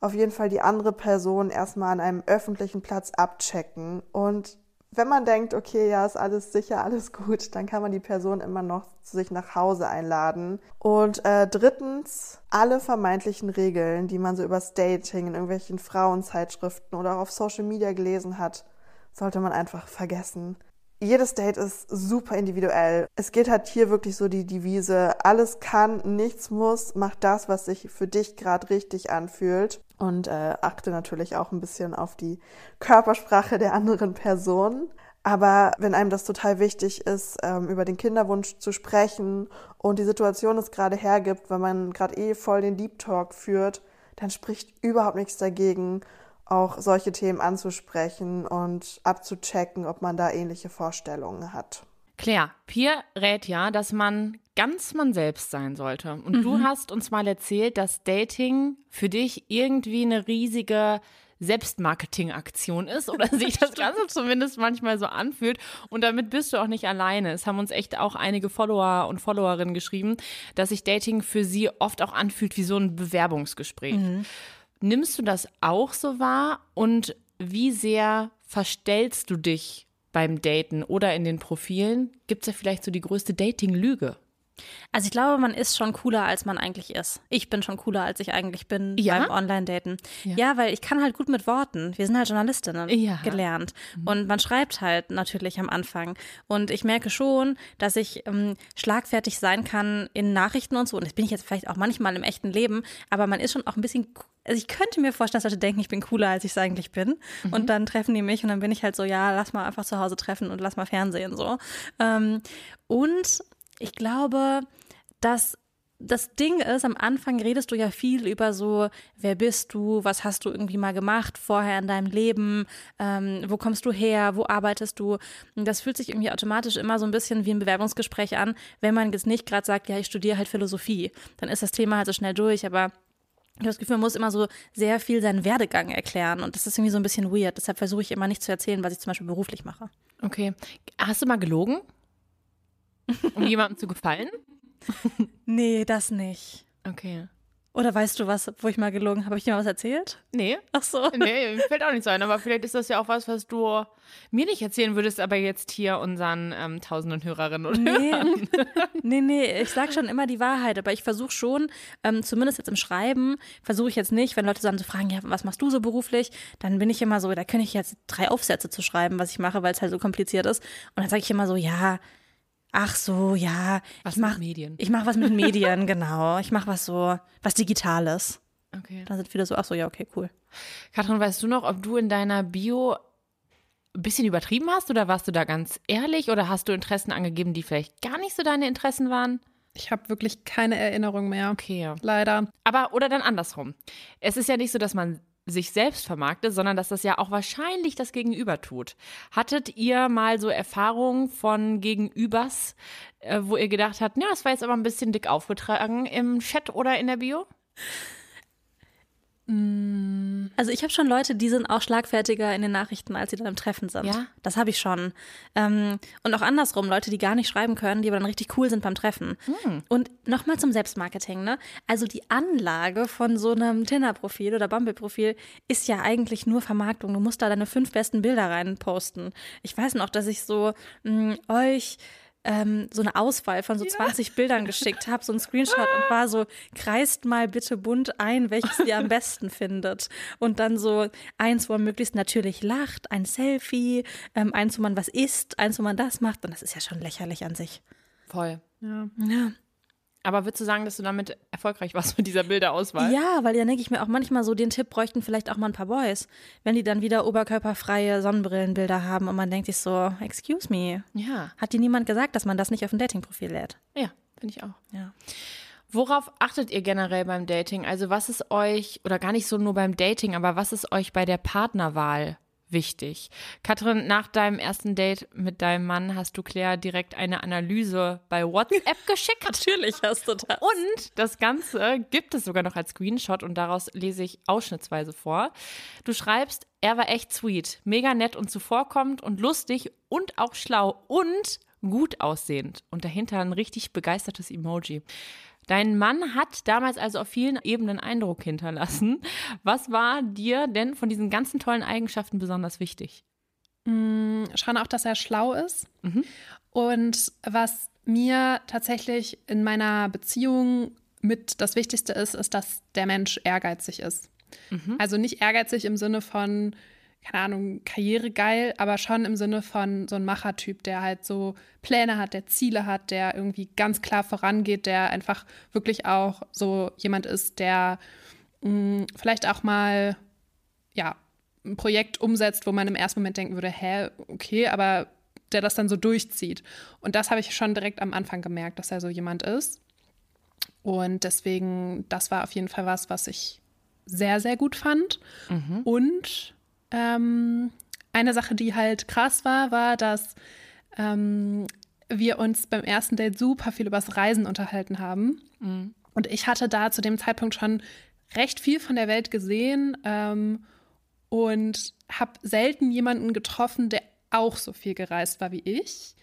auf jeden Fall die andere Person erstmal an einem öffentlichen Platz abchecken und wenn man denkt, okay, ja, ist alles sicher, alles gut, dann kann man die Person immer noch zu sich nach Hause einladen. Und äh, drittens, alle vermeintlichen Regeln, die man so übers Dating in irgendwelchen Frauenzeitschriften oder auch auf Social Media gelesen hat, sollte man einfach vergessen. Jedes Date ist super individuell. Es geht halt hier wirklich so die Devise, alles kann, nichts muss, mach das, was sich für dich gerade richtig anfühlt und äh, achte natürlich auch ein bisschen auf die Körpersprache der anderen Person. Aber wenn einem das total wichtig ist, ähm, über den Kinderwunsch zu sprechen und die Situation es gerade hergibt, wenn man gerade eh voll den Deep Talk führt, dann spricht überhaupt nichts dagegen, auch solche Themen anzusprechen und abzuchecken, ob man da ähnliche Vorstellungen hat. Claire, Pierre rät ja, dass man ganz man selbst sein sollte. Und mhm. du hast uns mal erzählt, dass Dating für dich irgendwie eine riesige Selbstmarketing-Aktion ist oder sich das Ganze zumindest manchmal so anfühlt. Und damit bist du auch nicht alleine. Es haben uns echt auch einige Follower und Followerinnen geschrieben, dass sich Dating für sie oft auch anfühlt wie so ein Bewerbungsgespräch. Mhm. Nimmst du das auch so wahr und wie sehr verstellst du dich beim Daten oder in den Profilen? Gibt es ja vielleicht so die größte Dating-Lüge? Also ich glaube, man ist schon cooler, als man eigentlich ist. Ich bin schon cooler, als ich eigentlich bin ja? beim Online-Daten. Ja. ja. weil ich kann halt gut mit Worten. Wir sind halt Journalistinnen ja. gelernt. Mhm. Und man schreibt halt natürlich am Anfang. Und ich merke schon, dass ich ähm, schlagfertig sein kann in Nachrichten und so. Und das bin ich jetzt vielleicht auch manchmal im echten Leben. Aber man ist schon auch ein bisschen also ich könnte mir vorstellen, dass Leute denken, ich bin cooler, als ich es eigentlich bin. Mhm. Und dann treffen die mich und dann bin ich halt so, ja, lass mal einfach zu Hause treffen und lass mal Fernsehen so. Ähm, und ich glaube, dass das Ding ist, am Anfang redest du ja viel über so, wer bist du, was hast du irgendwie mal gemacht vorher in deinem Leben, ähm, wo kommst du her, wo arbeitest du. Das fühlt sich irgendwie automatisch immer so ein bisschen wie ein Bewerbungsgespräch an, wenn man jetzt nicht gerade sagt, ja, ich studiere halt Philosophie. Dann ist das Thema halt so schnell durch, aber ich habe das Gefühl, man muss immer so sehr viel seinen Werdegang erklären und das ist irgendwie so ein bisschen weird. Deshalb versuche ich immer nicht zu erzählen, was ich zum Beispiel beruflich mache. Okay. Hast du mal gelogen? Um jemandem zu gefallen? Nee, das nicht. Okay. Oder weißt du was, wo ich mal gelogen habe? Habe ich dir mal was erzählt? Nee. Ach so. Nee, mir fällt auch nicht so ein, aber vielleicht ist das ja auch was, was du mir nicht erzählen würdest, aber jetzt hier unseren ähm, tausenden Hörerinnen und Hörern. Nee, nee, nee, ich sag schon immer die Wahrheit, aber ich versuche schon, ähm, zumindest jetzt im Schreiben, versuche ich jetzt nicht, wenn Leute dann so fragen, ja, was machst du so beruflich, dann bin ich immer so, da könnte ich jetzt drei Aufsätze zu schreiben, was ich mache, weil es halt so kompliziert ist. Und dann sage ich immer so, ja, ach so, ja, Was ich mach, mit Medien. ich mache was mit Medien, genau. Ich mache was so, was Digitales. Okay. Dann sind viele so, ach so, ja, okay, cool. Katrin, weißt du noch, ob du in deiner Bio ein bisschen übertrieben hast oder warst du da ganz ehrlich oder hast du Interessen angegeben, die vielleicht gar nicht so deine Interessen waren? Ich habe wirklich keine Erinnerung mehr. Okay. Leider. Aber, oder dann andersrum. Es ist ja nicht so, dass man sich selbst vermarktet, sondern dass das ja auch wahrscheinlich das Gegenüber tut. Hattet ihr mal so Erfahrungen von Gegenübers, äh, wo ihr gedacht habt, ja, das war jetzt aber ein bisschen dick aufgetragen im Chat oder in der Bio? Also ich habe schon Leute, die sind auch schlagfertiger in den Nachrichten, als sie dann im Treffen sind. Ja? Das habe ich schon. Ähm, und auch andersrum, Leute, die gar nicht schreiben können, die aber dann richtig cool sind beim Treffen. Und nochmal zum Selbstmarketing, ne? Also die Anlage von so einem Tinder-Profil oder Bumble-Profil ist ja eigentlich nur Vermarktung. Du musst da deine fünf besten Bilder rein posten. Ich weiß noch, dass ich so mh, euch ähm, so eine Auswahl von so 20 Bildern geschickt habe, so ein Screenshot und war so, kreist mal bitte bunt ein, welches ihr am besten findet. Und dann so eins, wo man möglichst natürlich lacht, ein Selfie, ähm, eins, wo man was isst, eins, wo man das macht. Und das ist ja schon lächerlich an sich. Voll. Ja. Ja. Aber würdest du sagen, dass du damit erfolgreich warst mit dieser Bilderauswahl? Ja, weil dann denke ich mir auch manchmal so, den Tipp bräuchten vielleicht auch mal ein paar Boys, wenn die dann wieder oberkörperfreie Sonnenbrillenbilder haben und man denkt sich so, excuse me, Ja, hat dir niemand gesagt, dass man das nicht auf ein Datingprofil lädt? ja finde ich auch. Ja. Worauf achtet ihr generell beim Dating? Also was ist euch, oder gar nicht so nur beim Dating, aber was ist euch bei der Partnerwahl wichtig? Katrin, nach deinem ersten Date mit deinem Mann hast du Claire direkt eine Analyse bei WhatsApp geschickt. Natürlich hast du das. Und das Ganze gibt es sogar noch als Screenshot und daraus lese ich ausschnittsweise vor. Du schreibst, er war echt sweet, mega nett und zuvorkommend und lustig und auch schlau und gut aussehend. Und dahinter ein richtig begeistertes Emoji. Dein Mann hat damals also auf vielen Ebenen Eindruck hinterlassen. Was war dir denn von diesen ganzen tollen Eigenschaften besonders wichtig? Schon auch, dass er schlau ist. Und was mir tatsächlich in meiner Beziehung mit das Wichtigste ist, ist, dass der Mensch ehrgeizig ist. Also nicht ehrgeizig im Sinne von, keine Ahnung, karrieregeil, aber schon im Sinne von so ein Machertyp, der halt so Pläne hat, der Ziele hat, der irgendwie ganz klar vorangeht, der einfach wirklich auch so jemand ist, der mh, vielleicht auch mal, ja, ein Projekt umsetzt, wo man im ersten Moment denken würde, hä, okay, aber der das dann so durchzieht. Und das habe ich schon direkt am Anfang gemerkt, dass er so jemand ist. Und deswegen, das war auf jeden Fall was, was ich sehr, sehr gut fand. Und ähm, eine Sache, die halt krass war, war, dass ähm, wir uns beim ersten Date super viel übers Reisen unterhalten haben. Und ich hatte da zu dem Zeitpunkt schon recht viel von der Welt gesehen ähm, und habe selten jemanden getroffen, der auch so viel gereist war wie ich.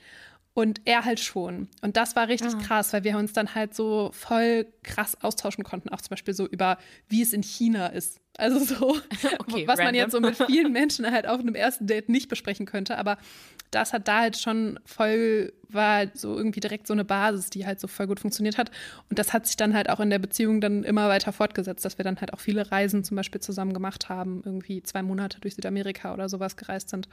Und er halt schon. Und das war richtig krass, weil wir uns dann halt so voll krass austauschen konnten, auch zum Beispiel so über, wie es in China ist. Also so, Okay, was man random. jetzt so mit vielen Menschen halt auf einem ersten Date nicht besprechen könnte. Aber das hat da halt schon voll, war so irgendwie direkt so eine Basis, die halt so voll gut funktioniert hat. Und das hat sich dann halt auch in der Beziehung dann immer weiter fortgesetzt, dass wir dann halt auch viele Reisen zum Beispiel zusammen gemacht haben, irgendwie zwei Monate durch Südamerika oder sowas gereist sind.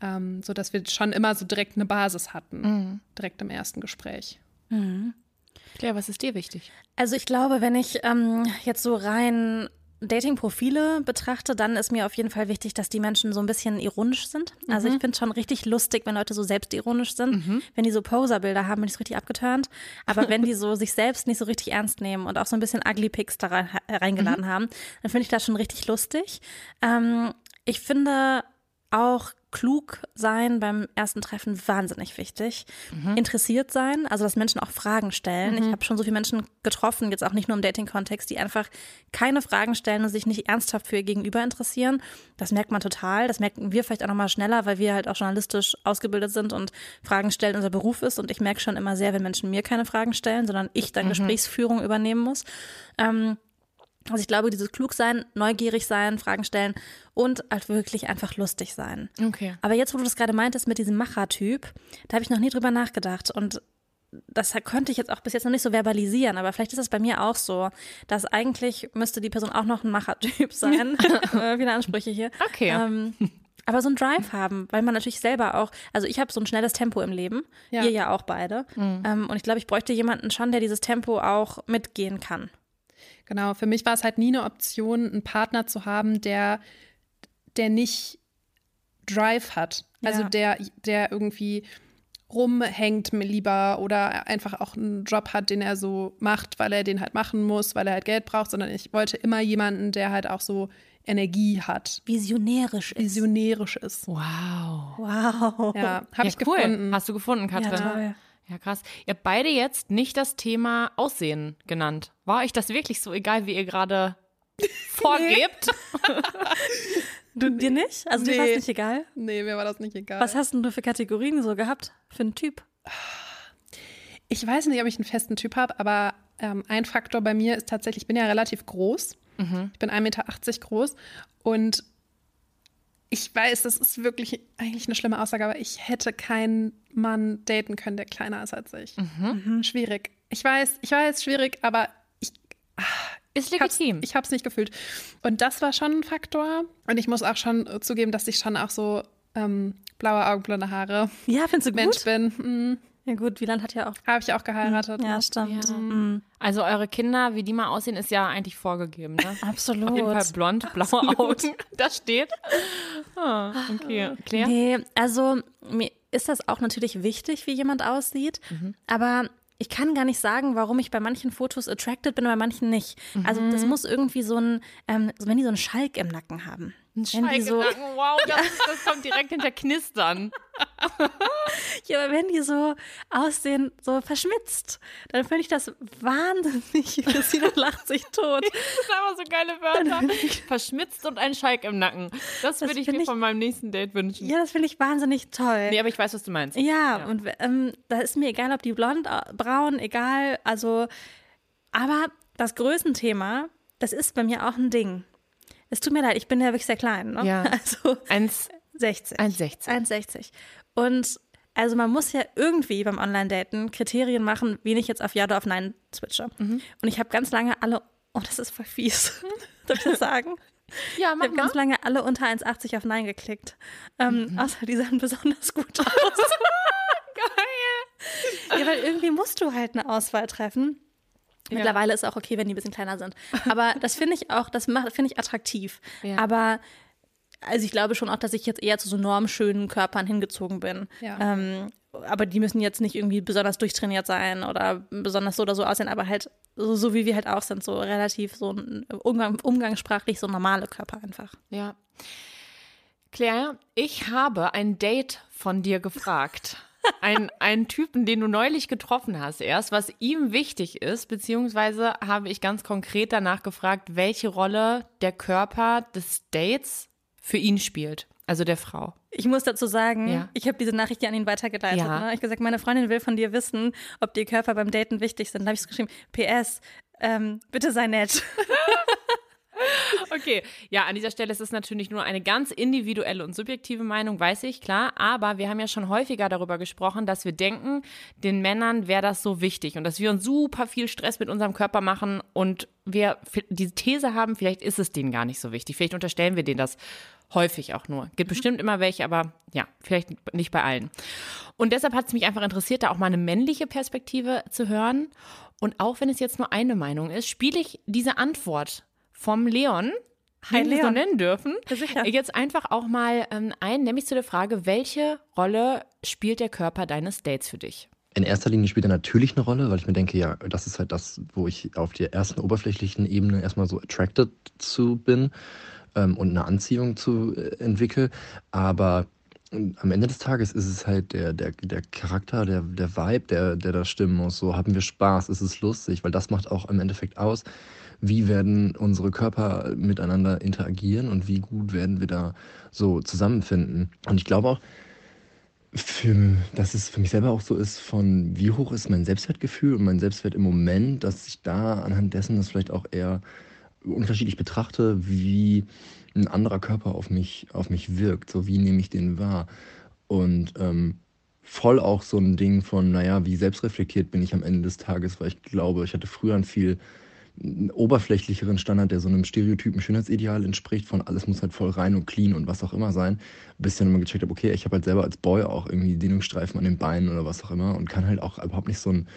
Ähm, so dass wir schon immer so direkt eine Basis hatten, direkt im ersten Gespräch. Claire, was ist dir wichtig? Also ich glaube, wenn ich ähm, jetzt so rein Dating-Profile betrachte, dann ist mir auf jeden Fall wichtig, dass die Menschen so ein bisschen ironisch sind. Also ich finde es schon richtig lustig, wenn Leute so selbstironisch sind. Wenn die so Poser-Bilder haben, bin ich so richtig abgeturnt. Aber wenn die so sich selbst nicht so richtig ernst nehmen und auch so ein bisschen Ugly Pics da rein, reingeladen haben, dann finde ich das schon richtig lustig. Ähm, ich finde auch klug sein beim ersten Treffen wahnsinnig wichtig. Interessiert sein, also dass Menschen auch Fragen stellen. Ich habe schon so viele Menschen getroffen, jetzt auch nicht nur im Dating-Kontext, die einfach keine Fragen stellen und sich nicht ernsthaft für ihr Gegenüber interessieren. Das merkt man total. Das merken wir vielleicht auch nochmal schneller, weil wir halt auch journalistisch ausgebildet sind und Fragen stellen unser Beruf ist. Und ich merke schon immer sehr, wenn Menschen mir keine Fragen stellen, sondern ich dann Gesprächsführung übernehmen muss. Ähm, also ich glaube, dieses Klugsein, neugierig sein, Fragen stellen und halt wirklich einfach lustig sein. Okay. Aber jetzt, wo du das gerade meintest mit diesem Macher-Typ, da habe ich noch nie drüber nachgedacht. Und das könnte ich jetzt auch bis jetzt noch nicht so verbalisieren, aber vielleicht ist es bei mir auch so, dass eigentlich müsste die Person auch noch ein Machertyp sein. äh, viele Ansprüche hier. Okay. Ähm, aber so einen Drive haben, weil man natürlich selber auch, also ich habe so ein schnelles Tempo im Leben, Ja. ihr ja auch beide. Ähm, und ich glaube, ich bräuchte jemanden schon, der dieses Tempo auch mitgehen kann. Genau, für mich war es halt nie eine Option, einen Partner zu haben, der, der nicht Drive hat. Also Ja. der, der irgendwie rumhängt mir lieber oder einfach auch einen Job hat, den er so macht, weil er den halt machen muss, weil er halt Geld braucht, sondern ich wollte immer jemanden, der halt auch so Energie hat, Visionärisch ist. visionärisch ist. Wow. Wow. Ja, habe ja, ich cool. gefunden. Hast du gefunden, Ja, Katrin? toll. Ja, krass. Ihr habt beide jetzt nicht das Thema Aussehen genannt. War euch das wirklich so egal, wie ihr gerade vorgebt? Du dir nicht? Also dir war es Nee. nicht egal? Nee, mir war das nicht egal. Was hast denn du für Kategorien so gehabt? Für einen Typ? Ich weiß nicht, ob ich einen festen Typ habe, aber ähm, ein Faktor bei mir ist tatsächlich, ich bin ja relativ groß. Ich bin 1,80 Meter groß und ich weiß, das ist wirklich eigentlich eine schlimme Aussage, aber ich hätte keinen Mann daten können, der kleiner ist als ich. Schwierig. Ich weiß, ich weiß, schwierig, aber ich, Ist ich hab's, legitim. ich hab's nicht gefühlt. Und das war schon ein Faktor. Und ich muss auch schon zugeben, dass ich schon auch so ähm, blaue Augen, blonde Haare Ja, findest du gut? Mensch bin. Mhm. Ja gut, Wieland hat ja auch. Habe ich auch geheiratet. Ja, stimmt. Ja. Mhm. Also eure Kinder, wie die mal aussehen, ist ja eigentlich vorgegeben, ne? Absolut. Auf jeden Fall blond, blaue Augen. Das steht. Ah, okay. Claire? Nee, also mir ist das auch natürlich wichtig, wie jemand aussieht, aber ich kann gar nicht sagen, warum ich bei manchen Fotos attracted bin und bei manchen nicht. Also das muss irgendwie so ein, ähm, wenn die so einen Schalk im Nacken haben. Ein die so, Schweigenacken, wow, das, das kommt direkt hinter Knistern. ja, aber wenn die so aussehen, so verschmitzt, dann finde ich das wahnsinnig. Christina lacht sich tot. Das sind einfach so geile Wörter. Verschmitzt und ein Schalk im Nacken. Das, würde ich mir ich- von meinem nächsten Date wünschen. Ja, das finde ich wahnsinnig toll. Nee, aber ich weiß, was du meinst. Ja, und ähm, da ist mir egal, ob die blond, äh, braun, egal. Also, aber das Größenthema, das ist bei mir auch ein Ding. Es tut mir leid, ich bin ja wirklich sehr klein. Ne? Ja. Also 1,60. 60. 1,60. 1,60. Und also man muss ja irgendwie beim Online-Daten Kriterien machen, wen ich jetzt auf Ja oder auf Nein switche. Mhm. Und ich habe ganz lange alle, oh, das ist voll fies. Darf ich das sagen? Ja, Ich mach habe ganz lange alle unter 1,80 auf Nein geklickt. Ähm, Mhm. Außer die sahen besonders gut aus. Geil. Ja, weil irgendwie musst du halt eine Auswahl treffen. Mittlerweile ist auch okay, wenn die ein bisschen kleiner sind. Aber das finde ich auch, das macht, finde ich attraktiv. Ja. Aber also ich glaube schon auch, dass ich jetzt eher zu so normschönen Körpern hingezogen bin. Ja. Ähm, aber die müssen jetzt nicht irgendwie besonders durchtrainiert sein oder besonders so oder so aussehen, aber halt so, so wie wir halt auch sind, so relativ so Umgang, umgangssprachlich so normale Körper einfach. Ja. Claire, ich habe ein Date von dir gefragt. Ein, einen Typen, den du neulich getroffen hast, erst, was ihm wichtig ist, beziehungsweise habe ich ganz konkret danach gefragt, welche Rolle der Körper des Dates für ihn spielt, also der Frau. Ich muss dazu sagen, Ja. ich habe diese Nachricht ja an ihn weitergeleitet. Ja. Ne? Ich habe gesagt, meine Freundin will von dir wissen, ob die Körper beim Daten wichtig sind. Da habe ich geschrieben, PS, ähm, bitte sei nett. Okay, ja, an dieser Stelle ist es natürlich nur eine ganz individuelle und subjektive Meinung, weiß ich, klar. Aber wir haben ja schon häufiger darüber gesprochen, dass wir denken, den Männern wäre das so wichtig und dass wir uns super viel Stress mit unserem Körper machen und wir diese These haben, vielleicht ist es denen gar nicht so wichtig. Vielleicht unterstellen wir denen das häufig auch nur. Gibt bestimmt immer welche, aber ja, vielleicht nicht bei allen. Und deshalb hat es mich einfach interessiert, da auch mal eine männliche Perspektive zu hören. Und auch wenn es jetzt nur eine Meinung ist, spiele ich diese Antwort vom Leon, Hi, den wir so nennen dürfen, jetzt einfach auch mal ähm, ein, nämlich zu der Frage, welche Rolle spielt der Körper deines Dates für dich? In erster Linie spielt er natürlich eine Rolle, weil ich mir denke, ja, das ist halt das, wo ich auf der ersten oberflächlichen Ebene erstmal so attracted zu bin ähm, und eine Anziehung zu äh, entwickle. Aber ähm, am Ende des Tages ist es halt der, der, der Charakter, der, der Vibe, der, der da stimmen muss. So haben wir Spaß, ist es lustig, weil das macht auch im Endeffekt aus, wie werden unsere Körper miteinander interagieren und wie gut werden wir da so zusammenfinden. Und ich glaube auch, für, dass es für mich selber auch so ist, von wie hoch ist mein Selbstwertgefühl und mein Selbstwert im Moment, dass ich da anhand dessen das vielleicht auch eher unterschiedlich betrachte, wie ein anderer Körper auf mich, auf mich wirkt. So wie nehme ich den wahr? Und ähm, voll auch so ein Ding von, naja, wie selbstreflektiert bin ich am Ende des Tages, weil ich glaube, ich hatte früher ein viel oberflächlicheren Standard, der so einem stereotypen Schönheitsideal entspricht, von alles muss halt voll rein und clean und was auch immer sein, bis ich dann immer gecheckt habe, okay, ich habe halt selber als Boy auch irgendwie Dehnungsstreifen an den Beinen oder was auch immer und kann halt auch überhaupt nicht so ein,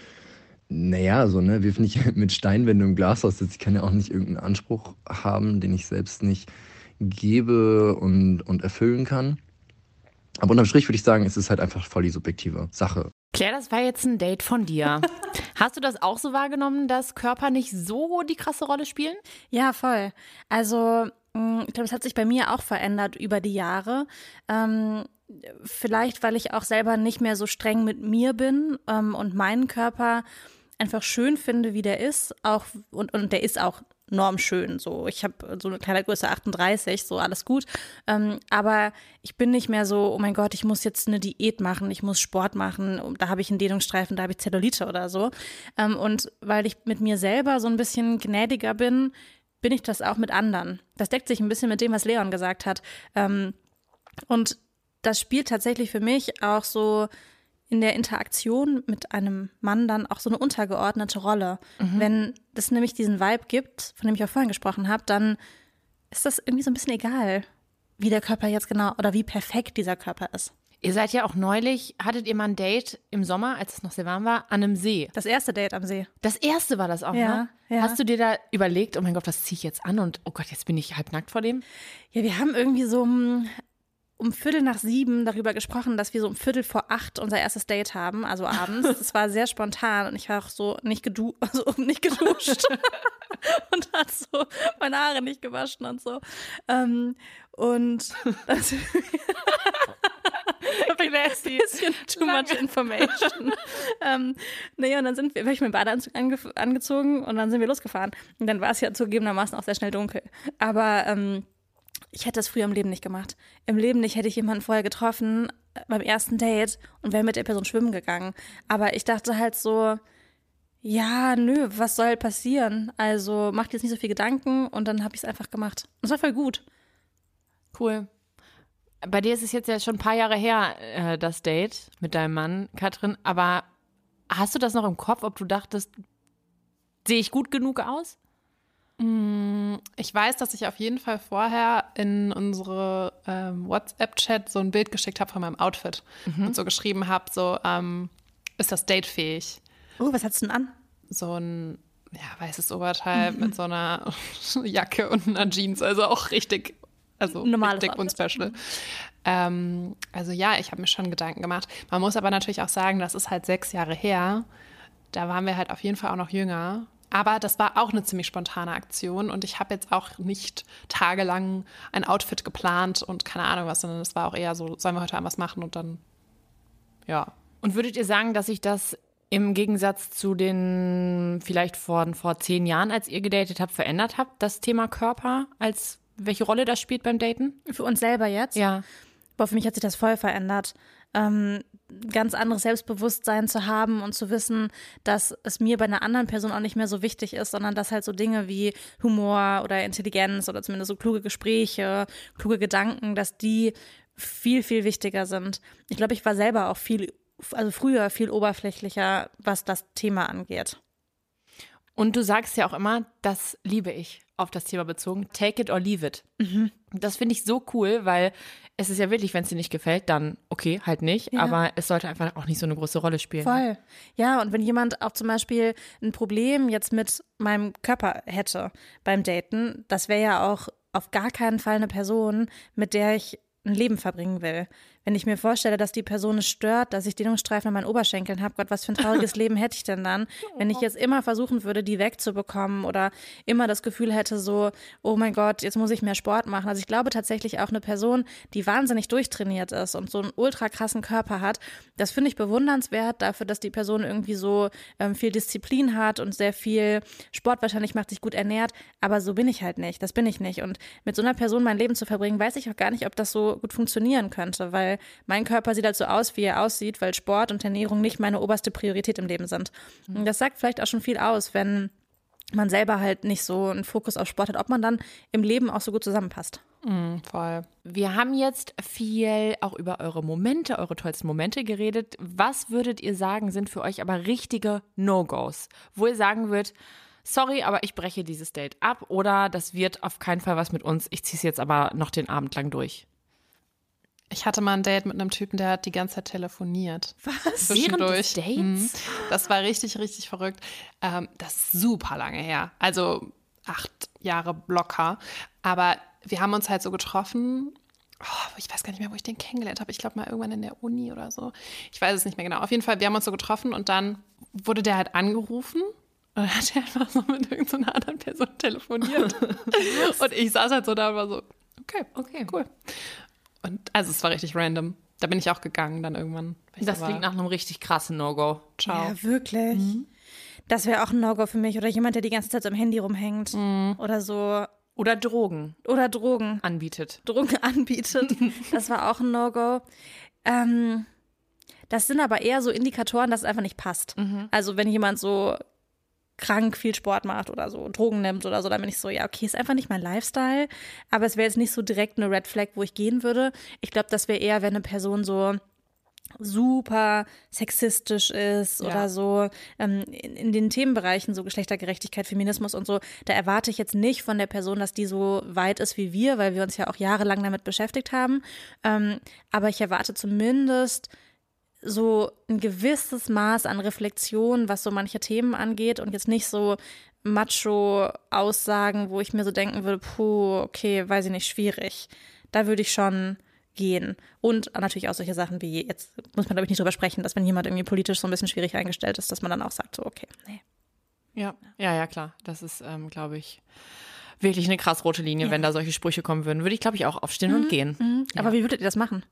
naja, so, ne, wirf nicht mit Steinwände und Glashaus sitze. Ich kann ja auch nicht irgendeinen Anspruch haben, den ich selbst nicht gebe und, und erfüllen kann. Aber unterm Strich würde ich sagen, es ist halt einfach voll die subjektive Sache. Claire, das war jetzt ein Date von dir. Hast du das auch so wahrgenommen, dass Körper nicht so die krasse Rolle spielen? Ja, voll. Also, mh, ich glaube, es hat sich bei mir auch verändert über die Jahre. Ähm, vielleicht, weil ich auch selber nicht mehr so streng mit mir bin ähm, und meinen Körper einfach schön finde, wie der ist. Auch, und, und der ist auch normschön. So, ich habe so eine Kleidergröße 38, so alles gut. Ähm, aber ich bin nicht mehr so, oh mein Gott, ich muss jetzt eine Diät machen, ich muss Sport machen, da habe ich einen Dehnungsstreifen, da habe ich Zellulite oder so. Ähm, und weil ich mit mir selber so ein bisschen gnädiger bin, bin ich das auch mit anderen. Das deckt sich ein bisschen mit dem, was Leon gesagt hat. Ähm, und das spielt tatsächlich für mich auch so in der Interaktion mit einem Mann dann auch so eine untergeordnete Rolle. Wenn es nämlich diesen Vibe gibt, von dem ich auch vorhin gesprochen habe, dann ist das irgendwie so ein bisschen egal, wie der Körper jetzt genau oder wie perfekt dieser Körper ist. Ihr seid ja auch neulich, hattet ihr mal ein Date im Sommer, als es noch sehr warm war, an einem See. Das erste Date am See. Das erste war das auch, Ja, ne? ja. Hast du dir da überlegt, oh mein Gott, was ziehe ich jetzt an? Und oh Gott, jetzt bin ich halbnackt vor dem? Ja, wir haben irgendwie so um, Viertel nach sieben darüber gesprochen, dass wir so um Viertel vor acht unser erstes Date haben, also abends. Das war sehr spontan und ich war auch so nicht, gedu also nicht geduscht und hat so meine Haare nicht gewaschen und so. Ähm, und das ist ein bisschen too much information. ähm, naja, und dann sind wir, hab ich meinen Badeanzug ange angezogen und dann sind wir losgefahren. Und dann war es ja zugegebenermaßen auch sehr schnell dunkel. Aber ähm, ich hätte das früher im Leben nicht gemacht. Im Leben nicht hätte ich jemanden vorher getroffen äh, beim ersten Date und wäre mit der Person schwimmen gegangen. Aber ich dachte halt so, ja, nö, was soll passieren? Also macht jetzt nicht so viel Gedanken und dann habe ich es einfach gemacht. Und es war voll gut. Cool. Bei dir ist es jetzt ja schon ein paar Jahre her, äh, das Date mit deinem Mann, Katrin. Aber hast du das noch im Kopf, ob du dachtest, sehe ich gut genug aus? Ich weiß, dass ich auf jeden Fall vorher in unsere ähm, WhatsApp-Chat so ein Bild geschickt habe von meinem Outfit und so geschrieben habe, so ähm, ist das datefähig? Oh, was hattest du denn an? So ein ja, weißes Oberteil mit so einer Jacke und einer Jeans, also auch richtig, also Normales richtig und Outfit. special. Ähm, also ja, ich habe mir schon Gedanken gemacht. Man muss aber natürlich auch sagen, das ist halt sechs Jahre her. Da waren wir halt auf jeden Fall auch noch jünger. Aber das war auch eine ziemlich spontane Aktion und ich habe jetzt auch nicht tagelang ein Outfit geplant und keine Ahnung was, sondern es war auch eher so, sollen wir heute Abend was machen und dann, ja. Und würdet ihr sagen, dass sich das im Gegensatz zu den vielleicht vor, vor zehn Jahren, als ihr gedatet habt, verändert habt, das Thema Körper, als welche Rolle das spielt beim Daten? Für uns selber jetzt? Ja. Boah, für mich hat sich das voll verändert. Ähm, ganz anderes Selbstbewusstsein zu haben und zu wissen, dass es mir bei einer anderen Person auch nicht mehr so wichtig ist, sondern dass halt so Dinge wie Humor oder Intelligenz oder zumindest so kluge Gespräche, kluge Gedanken, dass die viel, viel wichtiger sind. Ich glaube, ich war selber auch viel, also früher viel oberflächlicher, was das Thema angeht. Und du sagst ja auch immer, das liebe ich auf das Thema bezogen, take it or leave it. Mhm. Das finde ich so cool, weil es ist ja wirklich, wenn es dir nicht gefällt, dann okay, halt nicht. Ja. Aber es sollte einfach auch nicht so eine große Rolle spielen. Voll. Ja, und wenn jemand auch zum Beispiel ein Problem jetzt mit meinem Körper hätte beim Daten, das wäre ja auch auf gar keinen Fall eine Person, mit der ich ein Leben verbringen will. Wenn ich mir vorstelle, dass die Person es stört, dass ich Dehnungsstreifen an meinen Oberschenkeln habe, Gott, was für ein trauriges Leben hätte ich denn dann, wenn ich jetzt immer versuchen würde, die wegzubekommen oder immer das Gefühl hätte, so, oh mein Gott, jetzt muss ich mehr Sport machen. Also ich glaube tatsächlich auch eine Person, die wahnsinnig durchtrainiert ist und so einen ultra krassen Körper hat, das finde ich bewundernswert dafür, dass die Person irgendwie so ähm, viel Disziplin hat und sehr viel Sport wahrscheinlich macht, sich gut ernährt. Aber so bin ich halt nicht. Das bin ich nicht. Und mit so einer Person mein Leben zu verbringen, weiß ich auch gar nicht, ob das so gut funktionieren könnte, weil mein Körper sieht halt so aus, wie er aussieht, weil Sport und Ernährung nicht meine oberste Priorität im Leben sind. Und das sagt vielleicht auch schon viel aus, wenn man selber halt nicht so einen Fokus auf Sport hat, ob man dann im Leben auch so gut zusammenpasst. Voll. Wir haben jetzt viel auch über eure Momente, eure tollsten Momente geredet. Was würdet ihr sagen, sind für euch aber richtige No-Gos? Wo ihr sagen würdet, sorry, aber ich breche dieses Date ab oder das wird auf keinen Fall was mit uns. Ich ziehe es jetzt aber noch den Abend lang durch. Ich hatte mal ein Date mit einem Typen, der hat die ganze Zeit telefoniert. Was? Zwischendurch. Während des Dates? Mhm. Das war richtig, richtig verrückt. Ähm, das ist super lange her. Also acht Jahre locker. Aber wir haben uns halt so getroffen. Oh, ich weiß gar nicht mehr, wo ich den kennengelernt habe. Ich glaube mal irgendwann in der Uni oder so. Ich weiß es nicht mehr genau. Auf jeden Fall, wir haben uns so getroffen und dann wurde der halt angerufen. Und dann hat er einfach so mit irgendeiner anderen Person telefoniert. und ich saß halt so da und war so, okay, Okay. cool. Und also es war richtig random. Da bin ich auch gegangen dann irgendwann. Das war, klingt nach einem richtig krassen No-Go. Ciao. Ja, wirklich. Das wäre auch ein No-Go für mich. Oder jemand, der die ganze Zeit so am Handy rumhängt. Oder so. Oder Drogen Oder Drogen. anbietet. Drogen anbietet. Das war auch ein No-Go. Ähm, das sind aber eher so Indikatoren, dass es einfach nicht passt. Also wenn jemand so krank viel Sport macht oder so Drogen nimmt oder so, dann bin ich so, ja, okay, ist einfach nicht mein Lifestyle. Aber es wäre jetzt nicht so direkt eine Red Flag, wo ich gehen würde. Ich glaube, das wäre eher, wenn eine Person so super sexistisch ist oder so ähm, in, in den Themenbereichen so Geschlechtergerechtigkeit, Feminismus und so, da erwarte ich jetzt nicht von der Person, dass die so weit ist wie wir, weil wir uns ja auch jahrelang damit beschäftigt haben. Ähm, aber ich erwarte zumindest so ein gewisses Maß an Reflexion, was so manche Themen angeht und jetzt nicht so Macho-Aussagen, wo ich mir so denken würde, puh, okay, weiß ich nicht, schwierig. Da würde ich schon gehen. Und natürlich auch solche Sachen wie, jetzt muss man, glaube ich, nicht drüber sprechen, dass wenn jemand irgendwie politisch so ein bisschen schwierig eingestellt ist, dass man dann auch sagt, so, okay, nee. Ja, ja, ja, klar. Das ist, ähm, glaube ich, wirklich eine krass rote Linie, wenn da solche Sprüche kommen würden. Würde ich, glaube ich, auch aufstehen und gehen. Mhm. Aber wie würdet ihr das machen?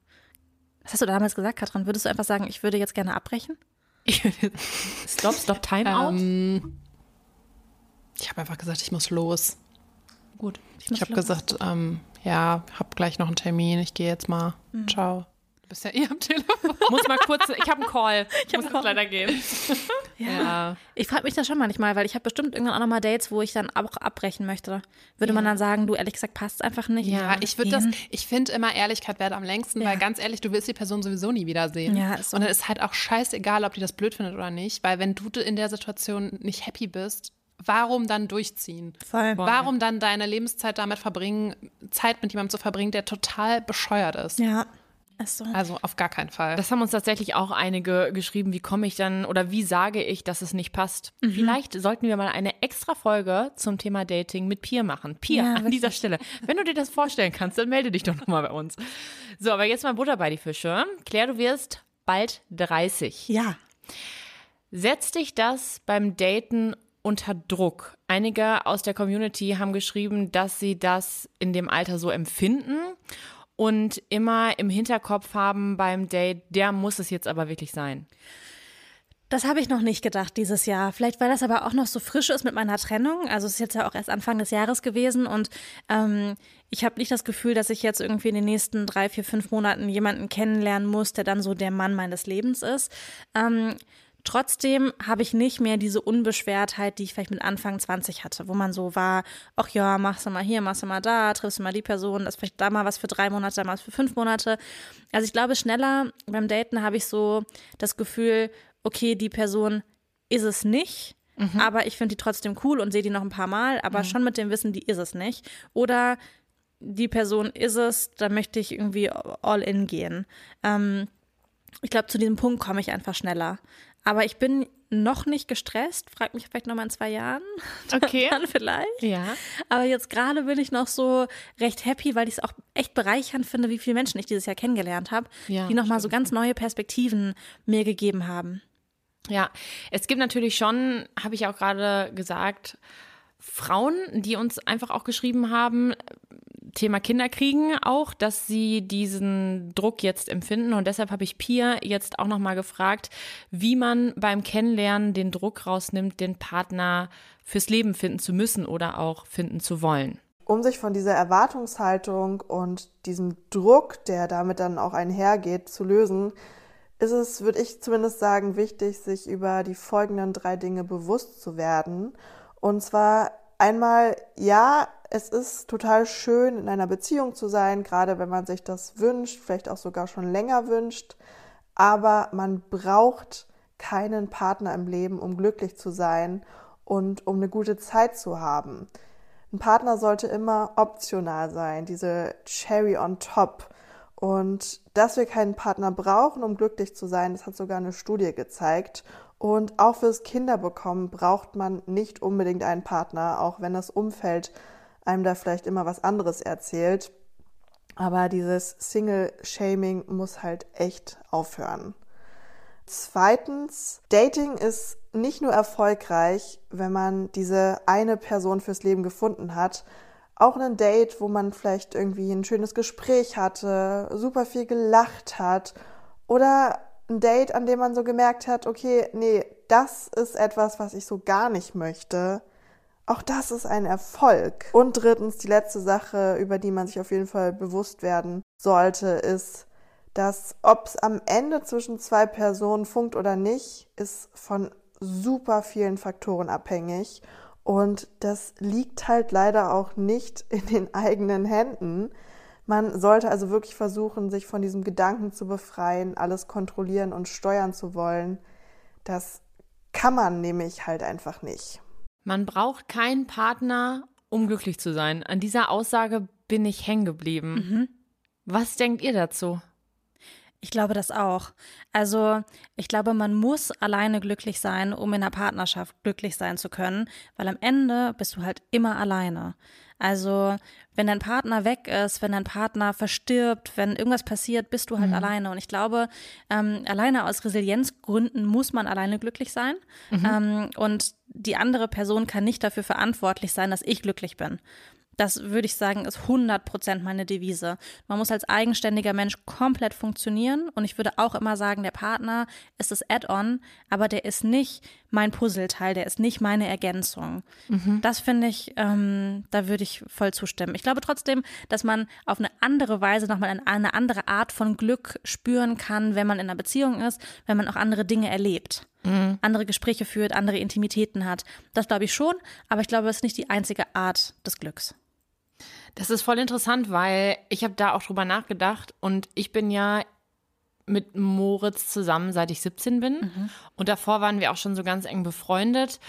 Was hast du damals gesagt, Katrin? Würdest du einfach sagen, ich würde jetzt gerne abbrechen? Ich Stop, stop, Timeout. Ähm, ich habe einfach gesagt, ich muss los. Gut. Ich habe gesagt, ähm, ja, hab gleich noch einen Termin. Ich gehe jetzt mal. Ciao. Du bist ja eh am Telefon. Muss mal kurz, ich habe einen Call. Ich muss jetzt leider gehen. Ja. Ich frage mich das schon manchmal, weil ich habe bestimmt irgendwann auch nochmal Dates, wo ich dann auch abbrechen möchte. Würde man dann sagen, du ehrlich gesagt passt einfach nicht? Ja, ich würde das, Gehen? ich finde immer Ehrlichkeit wert am längsten, Ja. weil ganz ehrlich, du willst die Person sowieso nie wiedersehen. Ja, ist so. Und dann ist halt auch scheißegal, ob die das blöd findet oder nicht, weil wenn du in der Situation nicht happy bist, warum dann durchziehen? Voll. Warum dann deine Lebenszeit damit verbringen, Zeit mit jemandem zu verbringen, der total bescheuert ist? Ja, ist so. Also auf gar keinen Fall. Das haben uns tatsächlich auch einige geschrieben. Wie komme ich dann oder wie sage ich, dass es nicht passt? Vielleicht sollten wir mal eine extra Folge zum Thema Dating mit Pia machen. Pia, Ja, an dieser Stelle. Wenn du dir das vorstellen kannst, dann melde dich doch nochmal bei uns. So, aber jetzt mal Butter bei die Fische. Claire, du wirst bald 30. ja. Setzt dich das beim Daten unter Druck? Einige aus der Community haben geschrieben, dass sie das in dem Alter so empfinden und immer im Hinterkopf haben beim Date, der muss es jetzt aber wirklich sein. Das habe ich noch nicht gedacht dieses Jahr. Vielleicht, weil das aber auch noch so frisch ist mit meiner Trennung. Also es ist jetzt ja auch erst Anfang des Jahres gewesen und ähm, ich habe nicht das Gefühl, dass ich jetzt irgendwie in den nächsten drei, vier, fünf Monaten jemanden kennenlernen muss, der dann so der Mann meines Lebens ist. Ähm, Trotzdem habe ich nicht mehr diese Unbeschwertheit, die ich vielleicht mit Anfang 20 hatte, wo man so war, ach ja, machst du mal hier, machst du mal da, triffst du mal die Person, das ist vielleicht da mal was für drei Monate, da mal was für fünf Monate. Also ich glaube, schneller beim Daten habe ich so das Gefühl, okay, die Person ist es nicht. mhm. aber ich finde die trotzdem cool und sehe die noch ein paar Mal, aber mhm. schon mit dem Wissen, die ist es nicht. Oder die Person ist es, da möchte ich irgendwie all in gehen. Ähm, ich glaube, zu diesem Punkt komme ich einfach schneller. Aber ich bin noch nicht gestresst. Frag mich vielleicht noch mal in zwei Jahren. Okay. Dann vielleicht. Ja. Aber jetzt gerade bin ich noch so recht happy, weil ich es auch echt bereichernd finde, wie viele Menschen ich dieses Jahr kennengelernt habe, ja, die noch mal so ganz neue Perspektiven mir gegeben haben. Ja, es gibt natürlich schon, habe ich auch gerade gesagt, Frauen, die uns einfach auch geschrieben haben, Thema Kinderkriegen auch, dass sie diesen Druck jetzt empfinden. Und deshalb habe ich Pia jetzt auch nochmal gefragt, wie man beim Kennenlernen den Druck rausnimmt, den Partner fürs Leben finden zu müssen oder auch finden zu wollen. Um sich von dieser Erwartungshaltung und diesem Druck, der damit dann auch einhergeht, zu lösen, ist es, würde ich zumindest sagen, wichtig, sich über die folgenden drei Dinge bewusst zu werden. Und zwar einmal, ja, es ist total schön, in einer Beziehung zu sein, gerade wenn man sich das wünscht, vielleicht auch sogar schon länger wünscht. Aber man braucht keinen Partner im Leben, um glücklich zu sein und um eine gute Zeit zu haben. Ein Partner sollte immer optional sein, diese Cherry on top. Und dass wir keinen Partner brauchen, um glücklich zu sein, das hat sogar eine Studie gezeigt. Und auch fürs Kinderbekommen braucht man nicht unbedingt einen Partner, auch wenn das Umfeld einem da vielleicht immer was anderes erzählt. Aber dieses Single-Shaming muss halt echt aufhören. Zweitens, Dating ist nicht nur erfolgreich, wenn man diese eine Person fürs Leben gefunden hat, auch ein Date, wo man vielleicht irgendwie ein schönes Gespräch hatte, super viel gelacht hat oder ein Date, an dem man so gemerkt hat, okay, nee, das ist etwas, was ich so gar nicht möchte. Auch das ist ein Erfolg. Und drittens, die letzte Sache, über die man sich auf jeden Fall bewusst werden sollte, ist, dass ob es am Ende zwischen zwei Personen funkt oder nicht, ist von super vielen Faktoren abhängig. Und das liegt halt leider auch nicht in den eigenen Händen. Man sollte also wirklich versuchen, sich von diesem Gedanken zu befreien, alles kontrollieren und steuern zu wollen. Das kann man nämlich halt einfach nicht. Man braucht keinen Partner, um glücklich zu sein. An dieser Aussage bin ich hängen geblieben. Mhm. Was denkt ihr dazu? Ich glaube das auch. Also ich glaube, man muss alleine glücklich sein, um in einer Partnerschaft glücklich sein zu können, weil am Ende bist du halt immer alleine. Also wenn dein Partner weg ist, wenn dein Partner verstirbt, wenn irgendwas passiert, bist du halt mhm. alleine. Und ich glaube, ähm, alleine aus Resilienzgründen muss man alleine glücklich sein. Mhm. Ähm, und die andere Person kann nicht dafür verantwortlich sein, dass ich glücklich bin. Das würde ich sagen, ist 100 Prozent meine Devise. Man muss als eigenständiger Mensch komplett funktionieren. Und ich würde auch immer sagen, der Partner ist das Add-on, aber der ist nicht mein Puzzleteil, der ist nicht meine Ergänzung. Mhm. Das finde ich, ähm, da würde ich voll zustimmen. Ich glaube trotzdem, dass man auf eine andere Weise nochmal eine, andere Art von Glück spüren kann, wenn man in einer Beziehung ist, wenn man auch andere Dinge erlebt. Mhm. andere Gespräche führt, andere Intimitäten hat. Das glaube ich schon, aber ich glaube, es ist nicht die einzige Art des Glücks. Das ist voll interessant, weil ich habe da auch drüber nachgedacht und ich bin ja mit Moritz zusammen, seit ich 17 bin. Mhm. Und davor waren wir auch schon so ganz eng befreundet.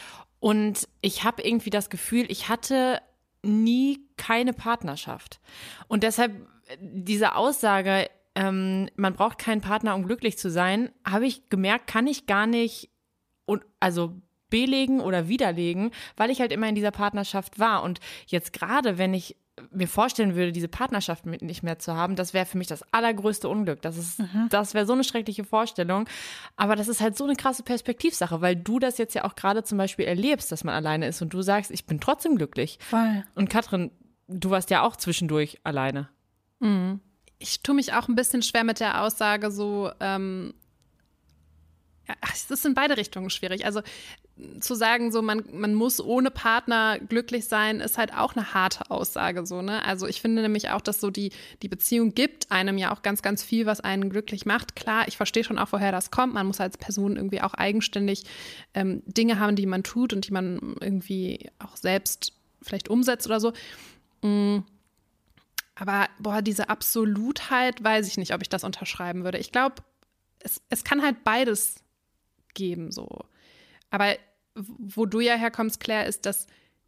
Und ich habe irgendwie das Gefühl, ich hatte nie keine Partnerschaft. Und deshalb diese Aussage, ähm, man braucht keinen Partner, um glücklich zu sein, habe ich gemerkt, kann ich gar nicht und also belegen oder widerlegen, weil ich halt immer in dieser Partnerschaft war. Und jetzt gerade, wenn ich mir vorstellen würde, diese Partnerschaft mit nicht mehr zu haben, das wäre für mich das allergrößte Unglück. Das ist, mhm. das wäre so eine schreckliche Vorstellung. Aber das ist halt so eine krasse Perspektivsache, weil du das jetzt ja auch gerade zum Beispiel erlebst, dass man alleine ist und du sagst, ich bin trotzdem glücklich. Voll. Und Katrin, du warst ja auch zwischendurch alleine. Mhm. Ich tue mich auch ein bisschen schwer mit der Aussage so, ähm, es ist in beide Richtungen schwierig. Also zu sagen, so man, man muss ohne Partner glücklich sein, ist halt auch eine harte Aussage. So, ne? Also ich finde nämlich auch, dass so die, die Beziehung gibt einem ja auch ganz, ganz viel, was einen glücklich macht. Klar, ich verstehe schon auch, woher das kommt. Man muss als Person irgendwie auch eigenständig ähm, Dinge haben, die man tut und die man irgendwie auch selbst vielleicht umsetzt oder so. Mhm. Aber boah, diese Absolutheit, weiß ich nicht, ob ich das unterschreiben würde. Ich glaube, es, es kann halt beides geben, so. Aber wo du ja herkommst, Claire, ist, dass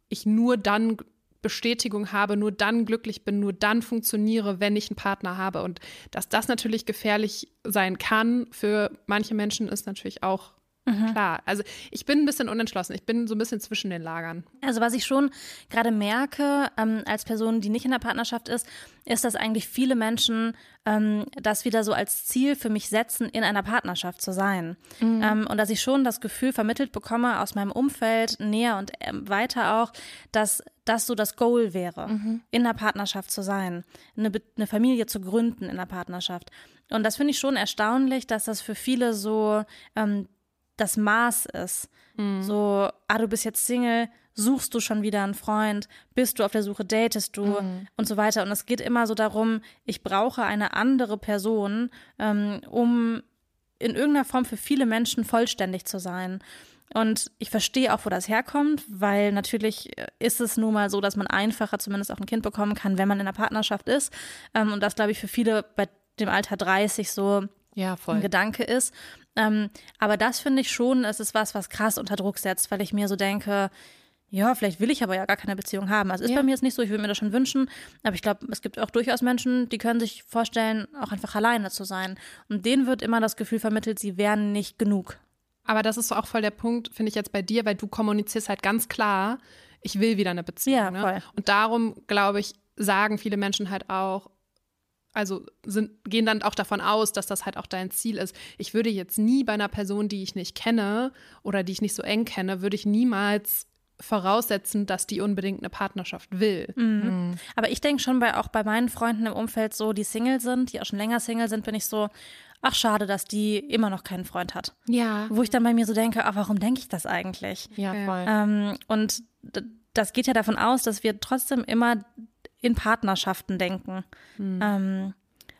ich nur dann Bestätigung habe, nur dann glücklich bin, nur dann funktioniere, wenn ich einen Partner habe. Und dass das natürlich gefährlich sein kann für manche Menschen, ist natürlich auch Mhm. Klar, also ich bin ein bisschen unentschlossen. Ich bin so ein bisschen zwischen den Lagern. Also was ich schon gerade merke, ähm, als Person, die nicht in der Partnerschaft ist, ist, dass eigentlich viele Menschen ähm, das wieder so als Ziel für mich setzen, in einer Partnerschaft zu sein. Mhm. Ähm, und dass ich schon das Gefühl vermittelt bekomme aus meinem Umfeld, näher und ähm, weiter auch, dass das so das Goal wäre, mhm. in einer Partnerschaft zu sein, eine, eine Familie zu gründen in einer Partnerschaft. Und das finde ich schon erstaunlich, dass das für viele so ähm, das Maß ist. Mhm. So, ah, du bist jetzt Single, suchst du schon wieder einen Freund, bist du auf der Suche, datest du mhm. und so weiter. Und es geht immer so darum, ich brauche eine andere Person, ähm, um in irgendeiner Form für viele Menschen vollständig zu sein. Und ich verstehe auch, wo das herkommt, weil natürlich ist es nun mal so, dass man einfacher zumindest auch ein Kind bekommen kann, wenn man in einer Partnerschaft ist. Ähm, und das, glaube ich, für viele bei dem Alter 30 so ja, ein Gedanke ist. Ähm, aber das finde ich schon, es ist was, was krass unter Druck setzt, weil ich mir so denke, ja, vielleicht will ich aber ja gar keine Beziehung haben. Also ist ja. bei mir jetzt nicht so, ich würde mir das schon wünschen, aber ich glaube, es gibt auch durchaus Menschen, die können sich vorstellen, auch einfach alleine zu sein. Und denen wird immer das Gefühl vermittelt, sie wären nicht genug. Aber das ist auch voll der Punkt, finde ich jetzt bei dir, weil du kommunizierst halt ganz klar, ich will wieder eine Beziehung. Ja, ne? voll. Ne? Und darum, glaube ich, sagen viele Menschen halt auch, also sind, gehen dann auch davon aus, dass das halt auch dein Ziel ist. Ich würde jetzt nie bei einer Person, die ich nicht kenne oder die ich nicht so eng kenne, würde ich niemals voraussetzen, dass die unbedingt eine Partnerschaft will. Mhm. Mhm. Aber ich denke schon bei auch bei meinen Freunden im Umfeld so, die Single sind, die auch schon länger Single sind, bin ich so, ach schade, dass die immer noch keinen Freund hat. Ja. Wo ich dann bei mir so denke, ach, warum denke ich das eigentlich? Ja, voll. Ähm, und das geht ja davon aus, dass wir trotzdem immer in Partnerschaften denken. Mhm. Ähm,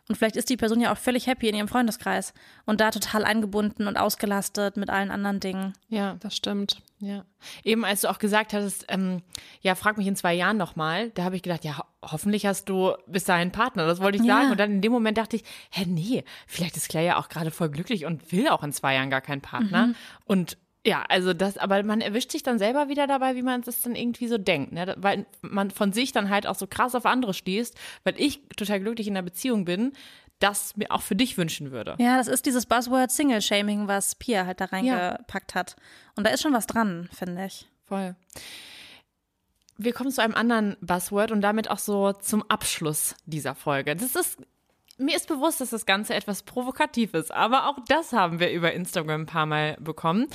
und vielleicht ist die Person ja auch völlig happy in ihrem Freundeskreis und da total eingebunden und ausgelastet mit allen anderen Dingen. Ja, das stimmt. Ja. Eben als du auch gesagt hattest, ähm, ja, frag mich in zwei Jahren nochmal, da habe ich gedacht, ja, ho hoffentlich hast du bis dahin Partner, das wollte ich sagen. Ja. Und dann in dem Moment dachte ich, hä, nee, vielleicht ist Claire ja auch gerade voll glücklich und will auch in zwei Jahren gar keinen Partner. Mhm. Und ja, also das, aber man erwischt sich dann selber wieder dabei, wie man es dann irgendwie so denkt, ne? Weil man von sich dann halt auch so krass auf andere stehst, weil ich total glücklich in einer Beziehung bin, das mir auch für dich wünschen würde. Ja, das ist dieses Buzzword Single-Shaming, was Pia halt da reingepackt ja. hat. Und da ist schon was dran, finde ich. Voll. Wir kommen zu einem anderen Buzzword und damit auch so zum Abschluss dieser Folge. Das ist mir ist bewusst, dass das Ganze etwas provokativ ist, aber auch das haben wir über Instagram ein paar Mal bekommen.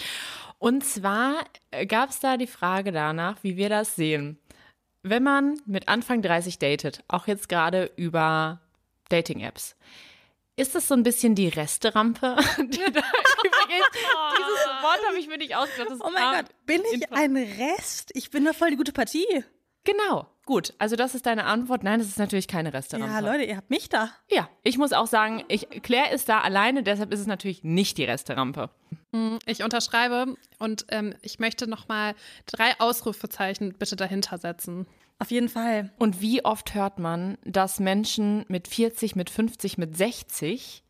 Und zwar äh, gab es da die Frage danach, wie wir das sehen. Wenn man mit Anfang 30 datet, auch jetzt gerade über Dating-Apps, ist das so ein bisschen die Resterampe, die da übrigens, dieses Wort habe ich mir nicht ausgedacht. Oh mein Gott, bin ich ein Rest? Ich bin doch voll die gute Partie. Genau, gut. Also das ist deine Antwort. Nein, das ist natürlich keine Restaurant. Ja, Leute, ihr habt mich da. Ja, ich muss auch sagen, ich, Claire ist da alleine, deshalb ist es natürlich nicht die Resterampe. Hm, ich unterschreibe und ähm, ich möchte nochmal drei Ausrufezeichen bitte dahinter setzen. Auf jeden Fall. Und wie oft hört man, dass Menschen mit 40, mit 50, mit 60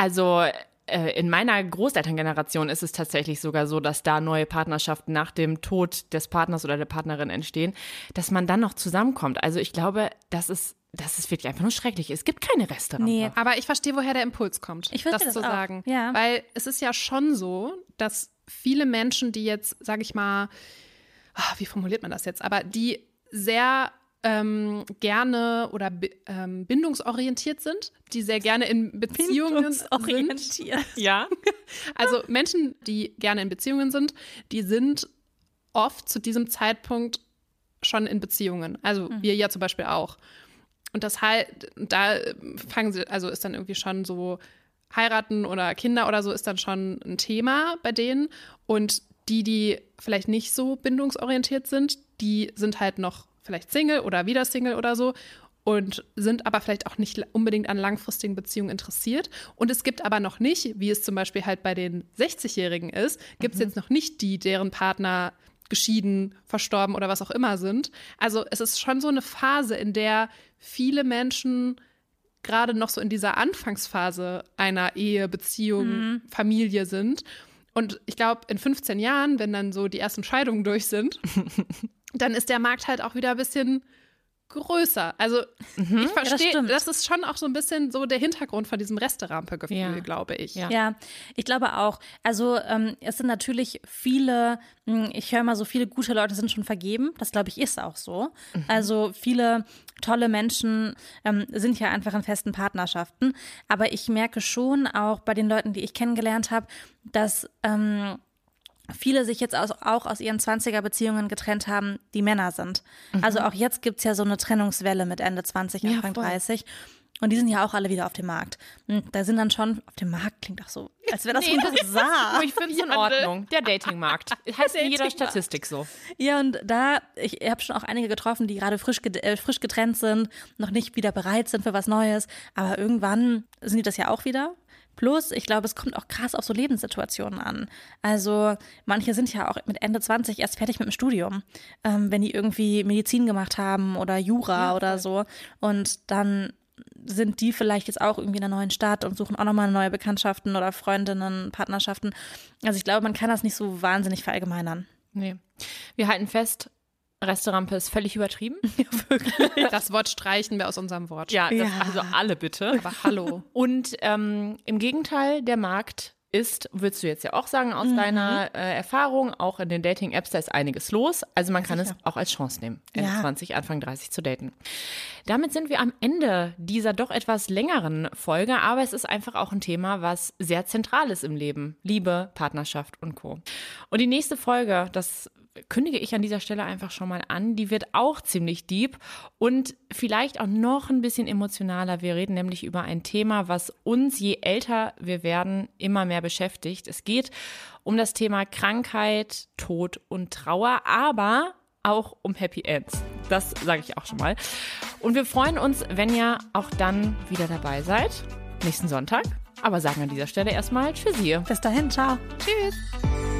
also in meiner Großelterngeneration ist es tatsächlich sogar so, dass da neue Partnerschaften nach dem Tod des Partners oder der Partnerin entstehen, dass man dann noch zusammenkommt. Also ich glaube, das ist das ist wirklich einfach nur schrecklich. Es gibt keine Restaurants. Nee, aber ich verstehe, woher der Impuls kommt, ich das, das zu auch. sagen. Ja. Weil es ist ja schon so, dass viele Menschen, die jetzt, sage ich mal, ach, wie formuliert man das jetzt, aber die sehr ähm, gerne oder ähm, bindungsorientiert sind, die sehr gerne in Beziehungen sind. Ja. Also Menschen, die gerne in Beziehungen sind, die sind oft zu diesem Zeitpunkt schon in Beziehungen. Also mhm. wir ja zum Beispiel auch. Und das halt, da fangen sie, also ist dann irgendwie schon so heiraten oder Kinder oder so ist dann schon ein Thema bei denen. Und die, die vielleicht nicht so bindungsorientiert sind, die sind halt noch vielleicht Single oder wieder Single oder so und sind aber vielleicht auch nicht unbedingt an langfristigen Beziehungen interessiert. Und es gibt aber noch nicht, wie es zum Beispiel halt bei den 60-Jährigen ist, gibt es mhm. jetzt noch nicht die, deren Partner geschieden, verstorben oder was auch immer sind. Also es ist schon so eine Phase, in der viele Menschen gerade noch so in dieser Anfangsphase einer Ehe, Beziehung, mhm. Familie sind Und ich glaube, in 15 Jahren, wenn dann so die ersten Scheidungen durch sind, dann ist der Markt halt auch wieder ein bisschen größer. Also Mhm. ich verstehe, stimmt. das, ist schon auch so ein bisschen so der Hintergrund von diesem Resterampe-Gefühl, Ja. glaube ich. Ja. Ja, ich glaube auch. Also ähm, es sind natürlich viele, mh, ich höre mal so viele gute Leute sind schon vergeben. Das glaube ich ist auch so. Also viele tolle Menschen ähm, sind ja einfach in festen Partnerschaften. Aber ich merke schon auch bei den Leuten, die ich kennengelernt habe, dass ähm, viele sich jetzt auch aus ihren 20er-Beziehungen getrennt haben, die Männer sind. Also auch jetzt gibt's ja so eine Trennungswelle mit Ende 20, Ja, Anfang voll. 30. Und die sind ja auch alle wieder auf dem Markt. Und da sind dann schon, auf dem Markt klingt auch so, als wäre das so ein Bazar. Aber ich finde es in Ordnung. Der Datingmarkt. Heißt in jeder Statistik so. Ja, und da, ich habe schon auch einige getroffen, die gerade frisch, äh, frisch getrennt sind, noch nicht wieder bereit sind für was Neues. Aber irgendwann sind die das ja auch wieder. Plus, ich glaube, es kommt auch krass auf so Lebenssituationen an. Also, manche sind ja auch mit Ende 20 erst fertig mit dem Studium, ähm, wenn die irgendwie Medizin gemacht haben oder Jura oder so. Und dann sind die vielleicht jetzt auch irgendwie in einer neuen Stadt und suchen auch nochmal neue Bekanntschaften oder Freundinnen, Partnerschaften. Also, ich glaube, man kann das nicht so wahnsinnig verallgemeinern. Nee. Wir halten fest, Restaurant ist völlig übertrieben. Das Wort streichen wir aus unserem Wort. Ja, das, Ja. also alle bitte. Aber hallo. Und ähm, im Gegenteil, der Markt ist, würdest du jetzt ja auch sagen, aus deiner äh, Erfahrung, auch in den Dating-Apps, da ist einiges los. Also man kann es auch als Chance nehmen, Ende Ja. 20, Anfang 30 zu daten. Damit sind wir am Ende dieser doch etwas längeren Folge, aber es ist einfach auch ein Thema, was sehr zentral ist im Leben. Liebe, Partnerschaft und Co. Und die nächste Folge, das kündige ich an dieser Stelle einfach schon mal an. Die wird auch ziemlich deep und vielleicht auch noch ein bisschen emotionaler. Wir reden nämlich über ein Thema, was uns, je älter wir werden, immer mehr beschäftigt. Es geht um das Thema Krankheit, Tod und Trauer, aber auch um Happy Ends. Das sage ich auch schon mal. Und wir freuen uns, wenn ihr auch dann wieder dabei seid. Nächsten Sonntag. Aber sagen an dieser Stelle erstmal Tschüssi. Bis dahin, ciao. Tschüss.